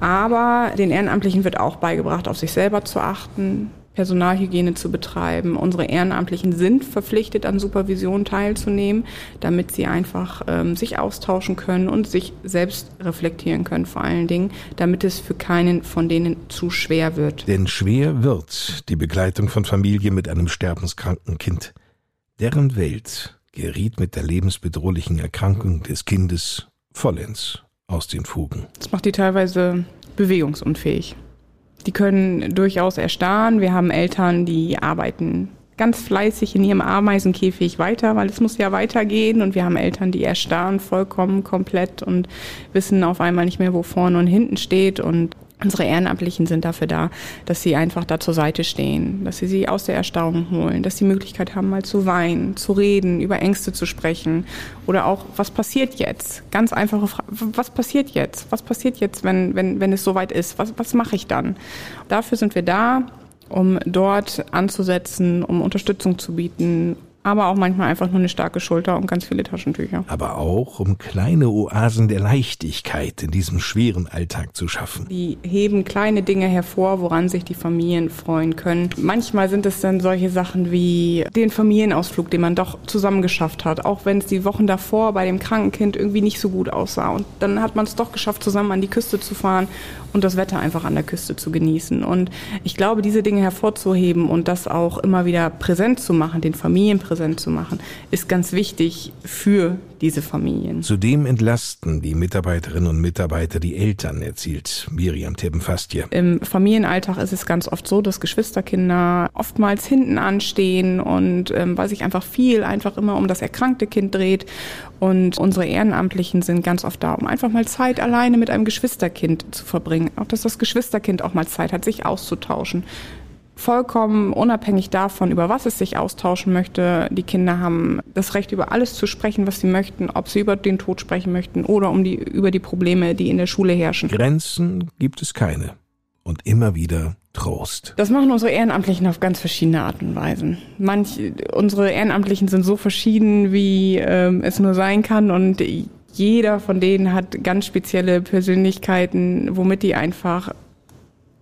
Aber den Ehrenamtlichen wird auch beigebracht, auf sich selber zu achten, Personalhygiene zu betreiben. Unsere Ehrenamtlichen sind verpflichtet, an Supervision teilzunehmen, damit sie einfach ähm, sich austauschen können und sich selbst reflektieren können, vor allen Dingen, damit es für keinen von denen zu schwer wird. Denn schwer wird die Begleitung von Familien mit einem sterbenskranken Kind. Deren Welt geriet mit der lebensbedrohlichen Erkrankung des Kindes vollends aus den Fugen. Das macht die teilweise bewegungsunfähig. Die können durchaus erstarren. Wir haben Eltern, die arbeiten ganz fleißig in ihrem Ameisenkäfig weiter, weil es muss ja weitergehen. Und wir haben Eltern, die erstarren vollkommen komplett und wissen auf einmal nicht mehr, wo vorne und hinten steht. Und Unsere Ehrenamtlichen sind dafür da, dass sie einfach da zur Seite stehen, dass sie sie aus der Erstarrung holen, dass sie Möglichkeit haben, mal zu weinen, zu reden, über Ängste zu sprechen oder auch, was passiert jetzt? Ganz einfache Frage, was passiert jetzt? Was passiert jetzt, wenn, wenn, wenn es soweit ist? Was, was mache ich dann? Dafür sind wir da, um dort anzusetzen, um Unterstützung zu bieten, aber auch manchmal einfach nur eine starke Schulter und ganz viele Taschentücher. Aber auch, um kleine Oasen der Leichtigkeit in diesem schweren Alltag zu schaffen. Die heben kleine Dinge hervor, woran sich die Familien freuen können. Manchmal sind es dann solche Sachen wie den Familienausflug, den man doch zusammen geschafft hat, auch wenn es die Wochen davor bei dem kranken Kind irgendwie nicht so gut aussah. Und dann hat man es doch geschafft, zusammen an die Küste zu fahren und das Wetter einfach an der Küste zu genießen. Und ich glaube, diese Dinge hervorzuheben und das auch immer wieder präsent zu machen, den Familien präsent zu machen, ist ganz wichtig für diese Familien. Zudem entlasten die Mitarbeiterinnen und Mitarbeiter die Eltern, erzählt Miriam Tebbenfastje. Im Familienalltag ist es ganz oft so, dass Geschwisterkinder oftmals hinten anstehen und ähm, weil sich einfach viel einfach immer um das erkrankte Kind dreht. Und unsere Ehrenamtlichen sind ganz oft da, um einfach mal Zeit alleine mit einem Geschwisterkind zu verbringen. Auch dass das Geschwisterkind auch mal Zeit hat, sich auszutauschen vollkommen unabhängig davon, über was es sich austauschen möchte. Die Kinder haben das Recht, über alles zu sprechen, was sie möchten, ob sie über den Tod sprechen möchten oder um die, über die Probleme, die in der Schule herrschen. Grenzen gibt es keine. Und immer wieder Trost. Das machen unsere Ehrenamtlichen auf ganz verschiedene Arten und Weisen. Manch, unsere Ehrenamtlichen sind so verschieden, wie ähm, es nur sein kann und jeder von denen hat ganz spezielle Persönlichkeiten, womit die einfach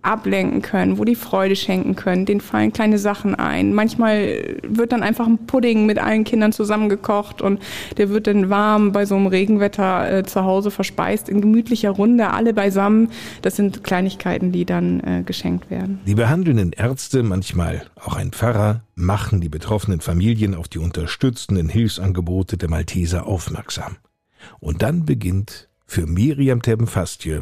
ablenken können, wo die Freude schenken können. Denen fallen kleine Sachen ein. Manchmal wird dann einfach ein Pudding mit allen Kindern zusammengekocht und der wird dann warm bei so einem Regenwetter äh, zu Hause verspeist in gemütlicher Runde, alle beisammen. Das sind Kleinigkeiten, die dann äh, geschenkt werden. Die behandelnden Ärzte, manchmal auch ein Pfarrer, machen die betroffenen Familien auf die unterstützenden Hilfsangebote der Malteser aufmerksam. Und dann beginnt für Miriam Tebbenfastje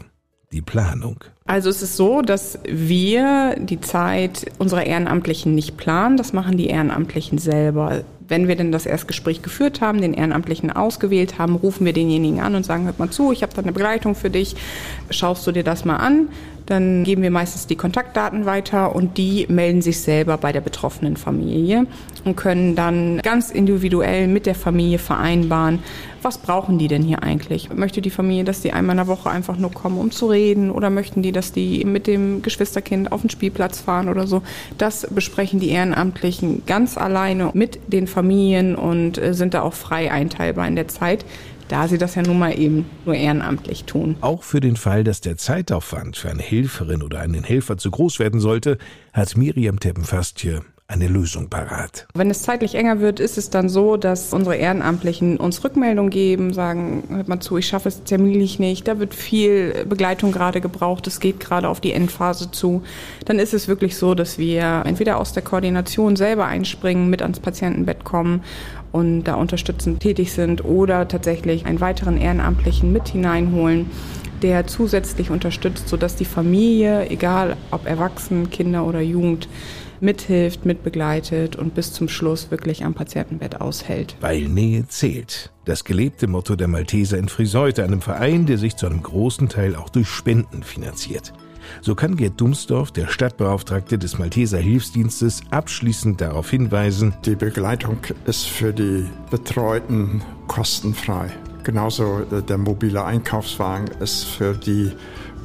die Planung. Also es ist so, dass wir die Zeit unserer Ehrenamtlichen nicht planen. Das machen die Ehrenamtlichen selber. Wenn wir denn das Erstgespräch geführt haben, den Ehrenamtlichen ausgewählt haben, rufen wir denjenigen an und sagen, hört mal zu, ich habe da eine Begleitung für dich, schaust du dir das mal an. Dann geben wir meistens die Kontaktdaten weiter und die melden sich selber bei der betroffenen Familie und können dann ganz individuell mit der Familie vereinbaren, was brauchen die denn hier eigentlich? Möchte die Familie, dass die einmal in der Woche einfach nur kommen, um zu reden? Oder möchten die, dass die mit dem Geschwisterkind auf den Spielplatz fahren oder so? Das besprechen die Ehrenamtlichen ganz alleine mit den Familien und äh, sind da auch frei einteilbar in der Zeit da sie das ja nun mal eben nur ehrenamtlich tun. Auch für den Fall, dass der Zeitaufwand für eine Helferin oder einen Helfer zu groß werden sollte, hat Miriam Teppenfastje eine Lösung parat. Wenn es zeitlich enger wird, ist es dann so, dass unsere Ehrenamtlichen uns Rückmeldung geben, sagen, hört mal zu, ich schaffe es terminlich nicht, da wird viel Begleitung gerade gebraucht, es geht gerade auf die Endphase zu. Dann ist es wirklich so, dass wir entweder aus der Koordination selber einspringen, mit ans Patientenbett kommen und da unterstützend tätig sind oder tatsächlich einen weiteren Ehrenamtlichen mit hineinholen, der zusätzlich unterstützt, sodass die Familie, egal ob Erwachsenen, Kinder oder Jugend, mithilft, mitbegleitet und bis zum Schluss wirklich am Patientenbett aushält. Weil Nähe zählt. Das gelebte Motto der Malteser in Friseute, einem Verein, der sich zu einem großen Teil auch durch Spenden finanziert. So kann Gerd Dumsdorf, der Stadtbeauftragte des Malteser Hilfsdienstes, abschließend darauf hinweisen, die Begleitung ist für die Betreuten kostenfrei. Genauso äh, der mobile Einkaufswagen ist für die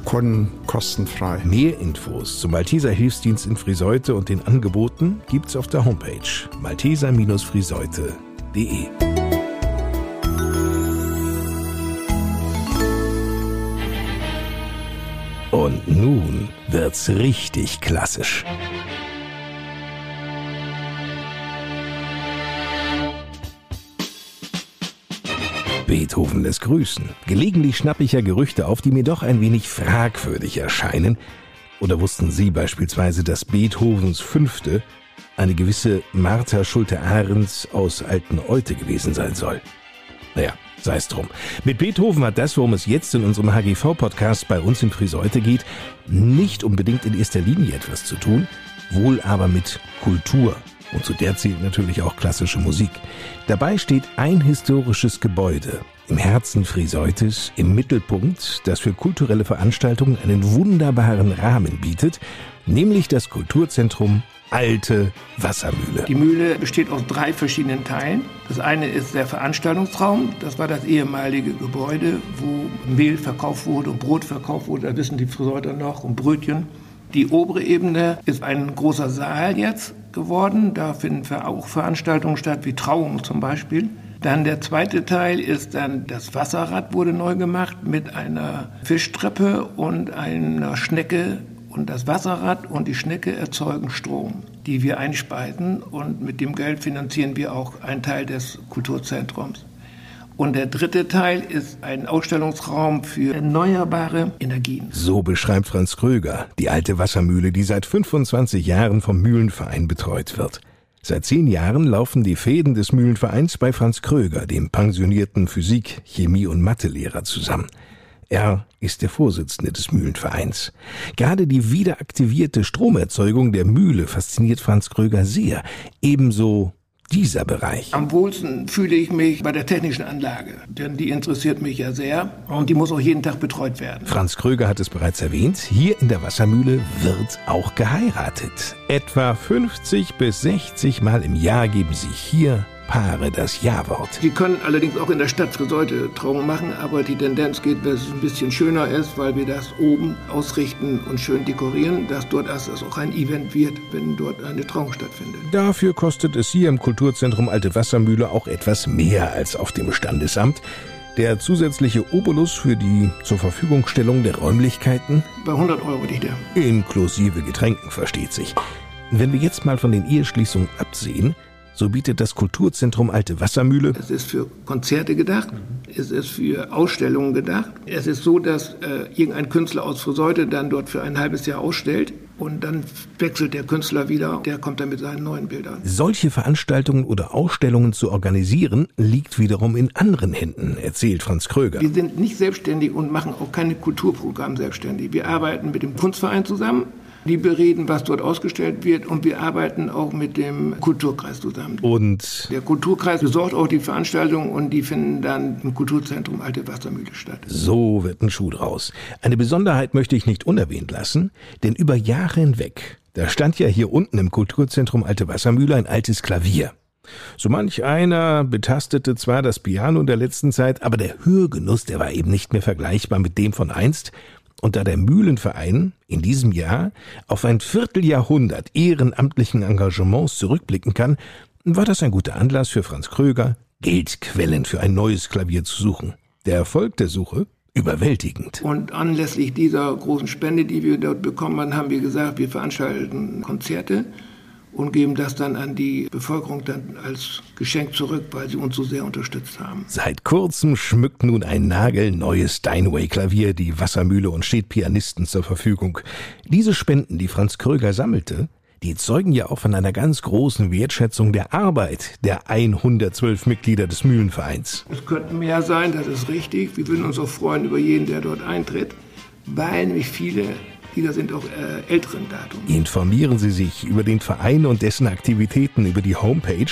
Kunden kostenfrei. Mehr Infos zum Malteser Hilfsdienst in Friseute und den Angeboten gibt's auf der Homepage malteser-friseute.de. Und nun wird's richtig klassisch. Beethoven lässt grüßen. Gelegentlich schnappe ich ja Gerüchte auf, die mir doch ein wenig fragwürdig erscheinen. Oder wussten Sie beispielsweise, dass Beethovens Fünfte eine gewisse Martha Schulte-Ahrens aus Alten Eute gewesen sein soll? Naja, sei es drum. Mit Beethoven hat das, worum es jetzt in unserem HGV-Podcast bei uns in Friseute geht, nicht unbedingt in erster Linie etwas zu tun, wohl aber mit Kultur. Und zu der zählt natürlich auch klassische Musik. Dabei steht ein historisches Gebäude im Herzen Friseutes im Mittelpunkt, das für kulturelle Veranstaltungen einen wunderbaren Rahmen bietet, nämlich das Kulturzentrum Alte Wassermühle. Die Mühle besteht aus drei verschiedenen Teilen. Das eine ist der Veranstaltungsraum. Das war das ehemalige Gebäude, wo Mehl verkauft wurde und Brot verkauft wurde. Da wissen die Friseuter noch und Brötchen. Die obere Ebene ist ein großer Saal jetzt geworden. Da finden auch Veranstaltungen statt, wie Trauungen zum Beispiel. Dann der zweite Teil ist dann das Wasserrad wurde neu gemacht mit einer Fischtreppe und einer Schnecke. Und das Wasserrad und die Schnecke erzeugen Strom, die wir einspeisen. Und mit dem Geld finanzieren wir auch einen Teil des Kulturzentrums. Und der dritte Teil ist ein Ausstellungsraum für erneuerbare Energien. So beschreibt Franz Kröger die alte Wassermühle, die seit 25 Jahren vom Mühlenverein betreut wird. Seit zehn Jahren laufen die Fäden des Mühlenvereins bei Franz Kröger, dem pensionierten Physik-, Chemie- und Mathelehrer, zusammen. Er ist der Vorsitzende des Mühlenvereins. Gerade die wiederaktivierte Stromerzeugung der Mühle fasziniert Franz Kröger sehr, ebenso dieser Bereich. Am wohlsten fühle ich mich bei der technischen Anlage, denn die interessiert mich ja sehr und die muss auch jeden Tag betreut werden. Franz Kröger hat es bereits erwähnt, hier in der Wassermühle wird auch geheiratet. Etwa 50 bis 60 Mal im Jahr geben sich hier Paare das Ja-Wort. Sie können allerdings auch in der Stadt Friseute Trauungen machen, aber die Tendenz geht, dass es ein bisschen schöner ist, weil wir das oben ausrichten und schön dekorieren, dass dort erst auch ein Event wird, wenn dort eine Trauung stattfindet. Dafür kostet es hier im Kulturzentrum Alte Wassermühle auch etwas mehr als auf dem Standesamt. Der zusätzliche Obolus für die zur Verfügungstellung der Räumlichkeiten? Bei 100 Euro liegt er. Inklusive Getränken, versteht sich. Wenn wir jetzt mal von den Eheschließungen absehen, so bietet das Kulturzentrum Alte Wassermühle. Es ist für Konzerte gedacht, es ist für Ausstellungen gedacht. Es ist so, dass äh, irgendein Künstler aus Friseute dann dort für ein halbes Jahr ausstellt und dann wechselt der Künstler wieder, der kommt dann mit seinen neuen Bildern. Solche Veranstaltungen oder Ausstellungen zu organisieren, liegt wiederum in anderen Händen, erzählt Franz Kröger. Wir sind nicht selbstständig und machen auch keine Kulturprogramme selbstständig. Wir arbeiten mit dem Kunstverein zusammen die bereden, was dort ausgestellt wird und wir arbeiten auch mit dem Kulturkreis zusammen. Und der Kulturkreis besorgt auch die Veranstaltungen und die finden dann im Kulturzentrum Alte Wassermühle statt. So wird ein Schuh draus. Eine Besonderheit möchte ich nicht unerwähnt lassen, denn über Jahre hinweg, da stand ja hier unten im Kulturzentrum Alte Wassermühle ein altes Klavier. So manch einer betastete zwar das Piano in der letzten Zeit, aber der Hörgenuss, der war eben nicht mehr vergleichbar mit dem von einst und da der Mühlenverein in diesem Jahr auf ein Vierteljahrhundert ehrenamtlichen Engagements zurückblicken kann, war das ein guter Anlass für Franz Kröger, Geldquellen für ein neues Klavier zu suchen. Der Erfolg der Suche überwältigend. Und anlässlich dieser großen Spende, die wir dort bekommen haben, haben wir gesagt, wir veranstalten Konzerte und geben das dann an die Bevölkerung dann als Geschenk zurück, weil sie uns so sehr unterstützt haben. Seit kurzem schmückt nun ein nagelneues Steinway-Klavier die Wassermühle und steht Pianisten zur Verfügung. Diese Spenden, die Franz Kröger sammelte, die zeugen ja auch von einer ganz großen Wertschätzung der Arbeit der 112 Mitglieder des Mühlenvereins. Es könnten mehr sein, das ist richtig. Wir würden uns auch freuen über jeden, der dort eintritt, weil nämlich viele Mitglieder sind auch äh, älteren Datum. Informieren Sie sich über den Verein und dessen Aktivitäten über die Homepage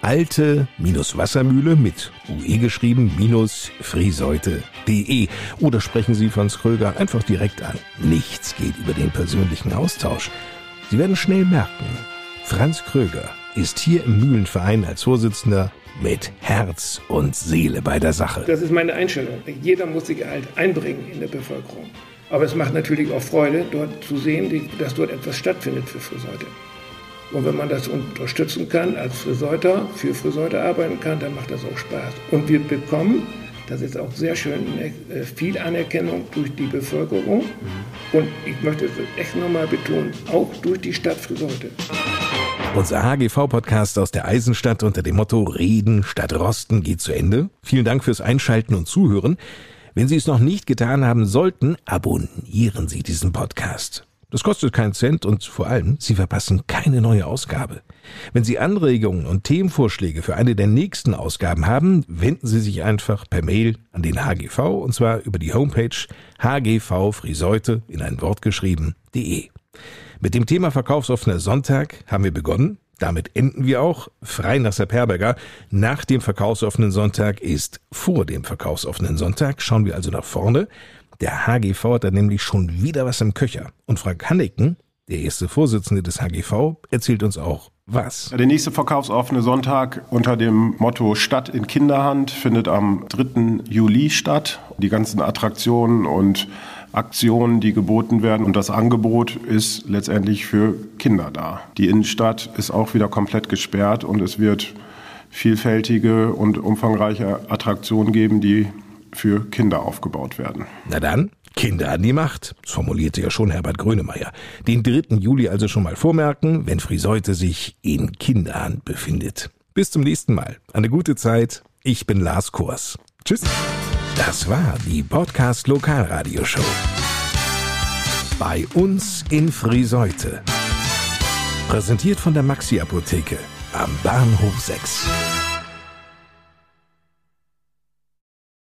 alte-wassermühle mit ue geschrieben minus frieseute.de oder sprechen Sie Franz Kröger einfach direkt an. Nichts geht über den persönlichen Austausch. Sie werden schnell merken, Franz Kröger ist hier im Mühlenverein als Vorsitzender mit Herz und Seele bei der Sache. Das ist meine Einstellung. Jeder muss sich halt einbringen in der Bevölkerung. Aber es macht natürlich auch Freude, dort zu sehen, dass dort etwas stattfindet für Friseute. Und wenn man das unterstützen kann, als Friseuter, für Friseuter arbeiten kann, dann macht das auch Spaß. Und wir bekommen, das ist auch sehr schön, äh, viel Anerkennung durch die Bevölkerung. Und ich möchte es echt nochmal betonen, auch durch die Stadt Friseute. Unser HGV-Podcast aus der Eisenstadt unter dem Motto Reden statt Rosten geht zu Ende. Vielen Dank fürs Einschalten und Zuhören. Wenn Sie es noch nicht getan haben sollten, abonnieren Sie diesen Podcast. Das kostet keinen Cent und vor allem, Sie verpassen keine neue Ausgabe. Wenn Sie Anregungen und Themenvorschläge für eine der nächsten Ausgaben haben, wenden Sie sich einfach per Mail an den HGV und zwar über die Homepage hgvfriseute in ein Wort geschrieben.de. Mit dem Thema Verkaufsoffener Sonntag haben wir begonnen. Damit enden wir auch. Frei nach Sepp Herberger. Nach dem verkaufsoffenen Sonntag ist vor dem verkaufsoffenen Sonntag. Schauen wir also nach vorne. Der HGV hat da nämlich schon wieder was im Köcher. Und Frank Hanneken, der erste Vorsitzende des HGV, erzählt uns auch, was? Der nächste verkaufsoffene Sonntag unter dem Motto Stadt in Kinderhand findet am 3. Juli statt. Die ganzen Attraktionen und Aktionen, die geboten werden. Und das Angebot ist letztendlich für Kinder da. Die Innenstadt ist auch wieder komplett gesperrt und es wird vielfältige und umfangreiche Attraktionen geben, die für Kinder aufgebaut werden. Na dann, Kinder an die Macht. Das formulierte ja schon Herbert Grönemeyer. Den 3. Juli also schon mal vormerken, wenn Friseute sich in Kinderhand befindet. Bis zum nächsten Mal. Eine gute Zeit. Ich bin Lars Kors. Tschüss. Das war die Podcast Lokalradioshow. Bei uns in Friseute. Präsentiert von der Maxi Apotheke am Bahnhof 6.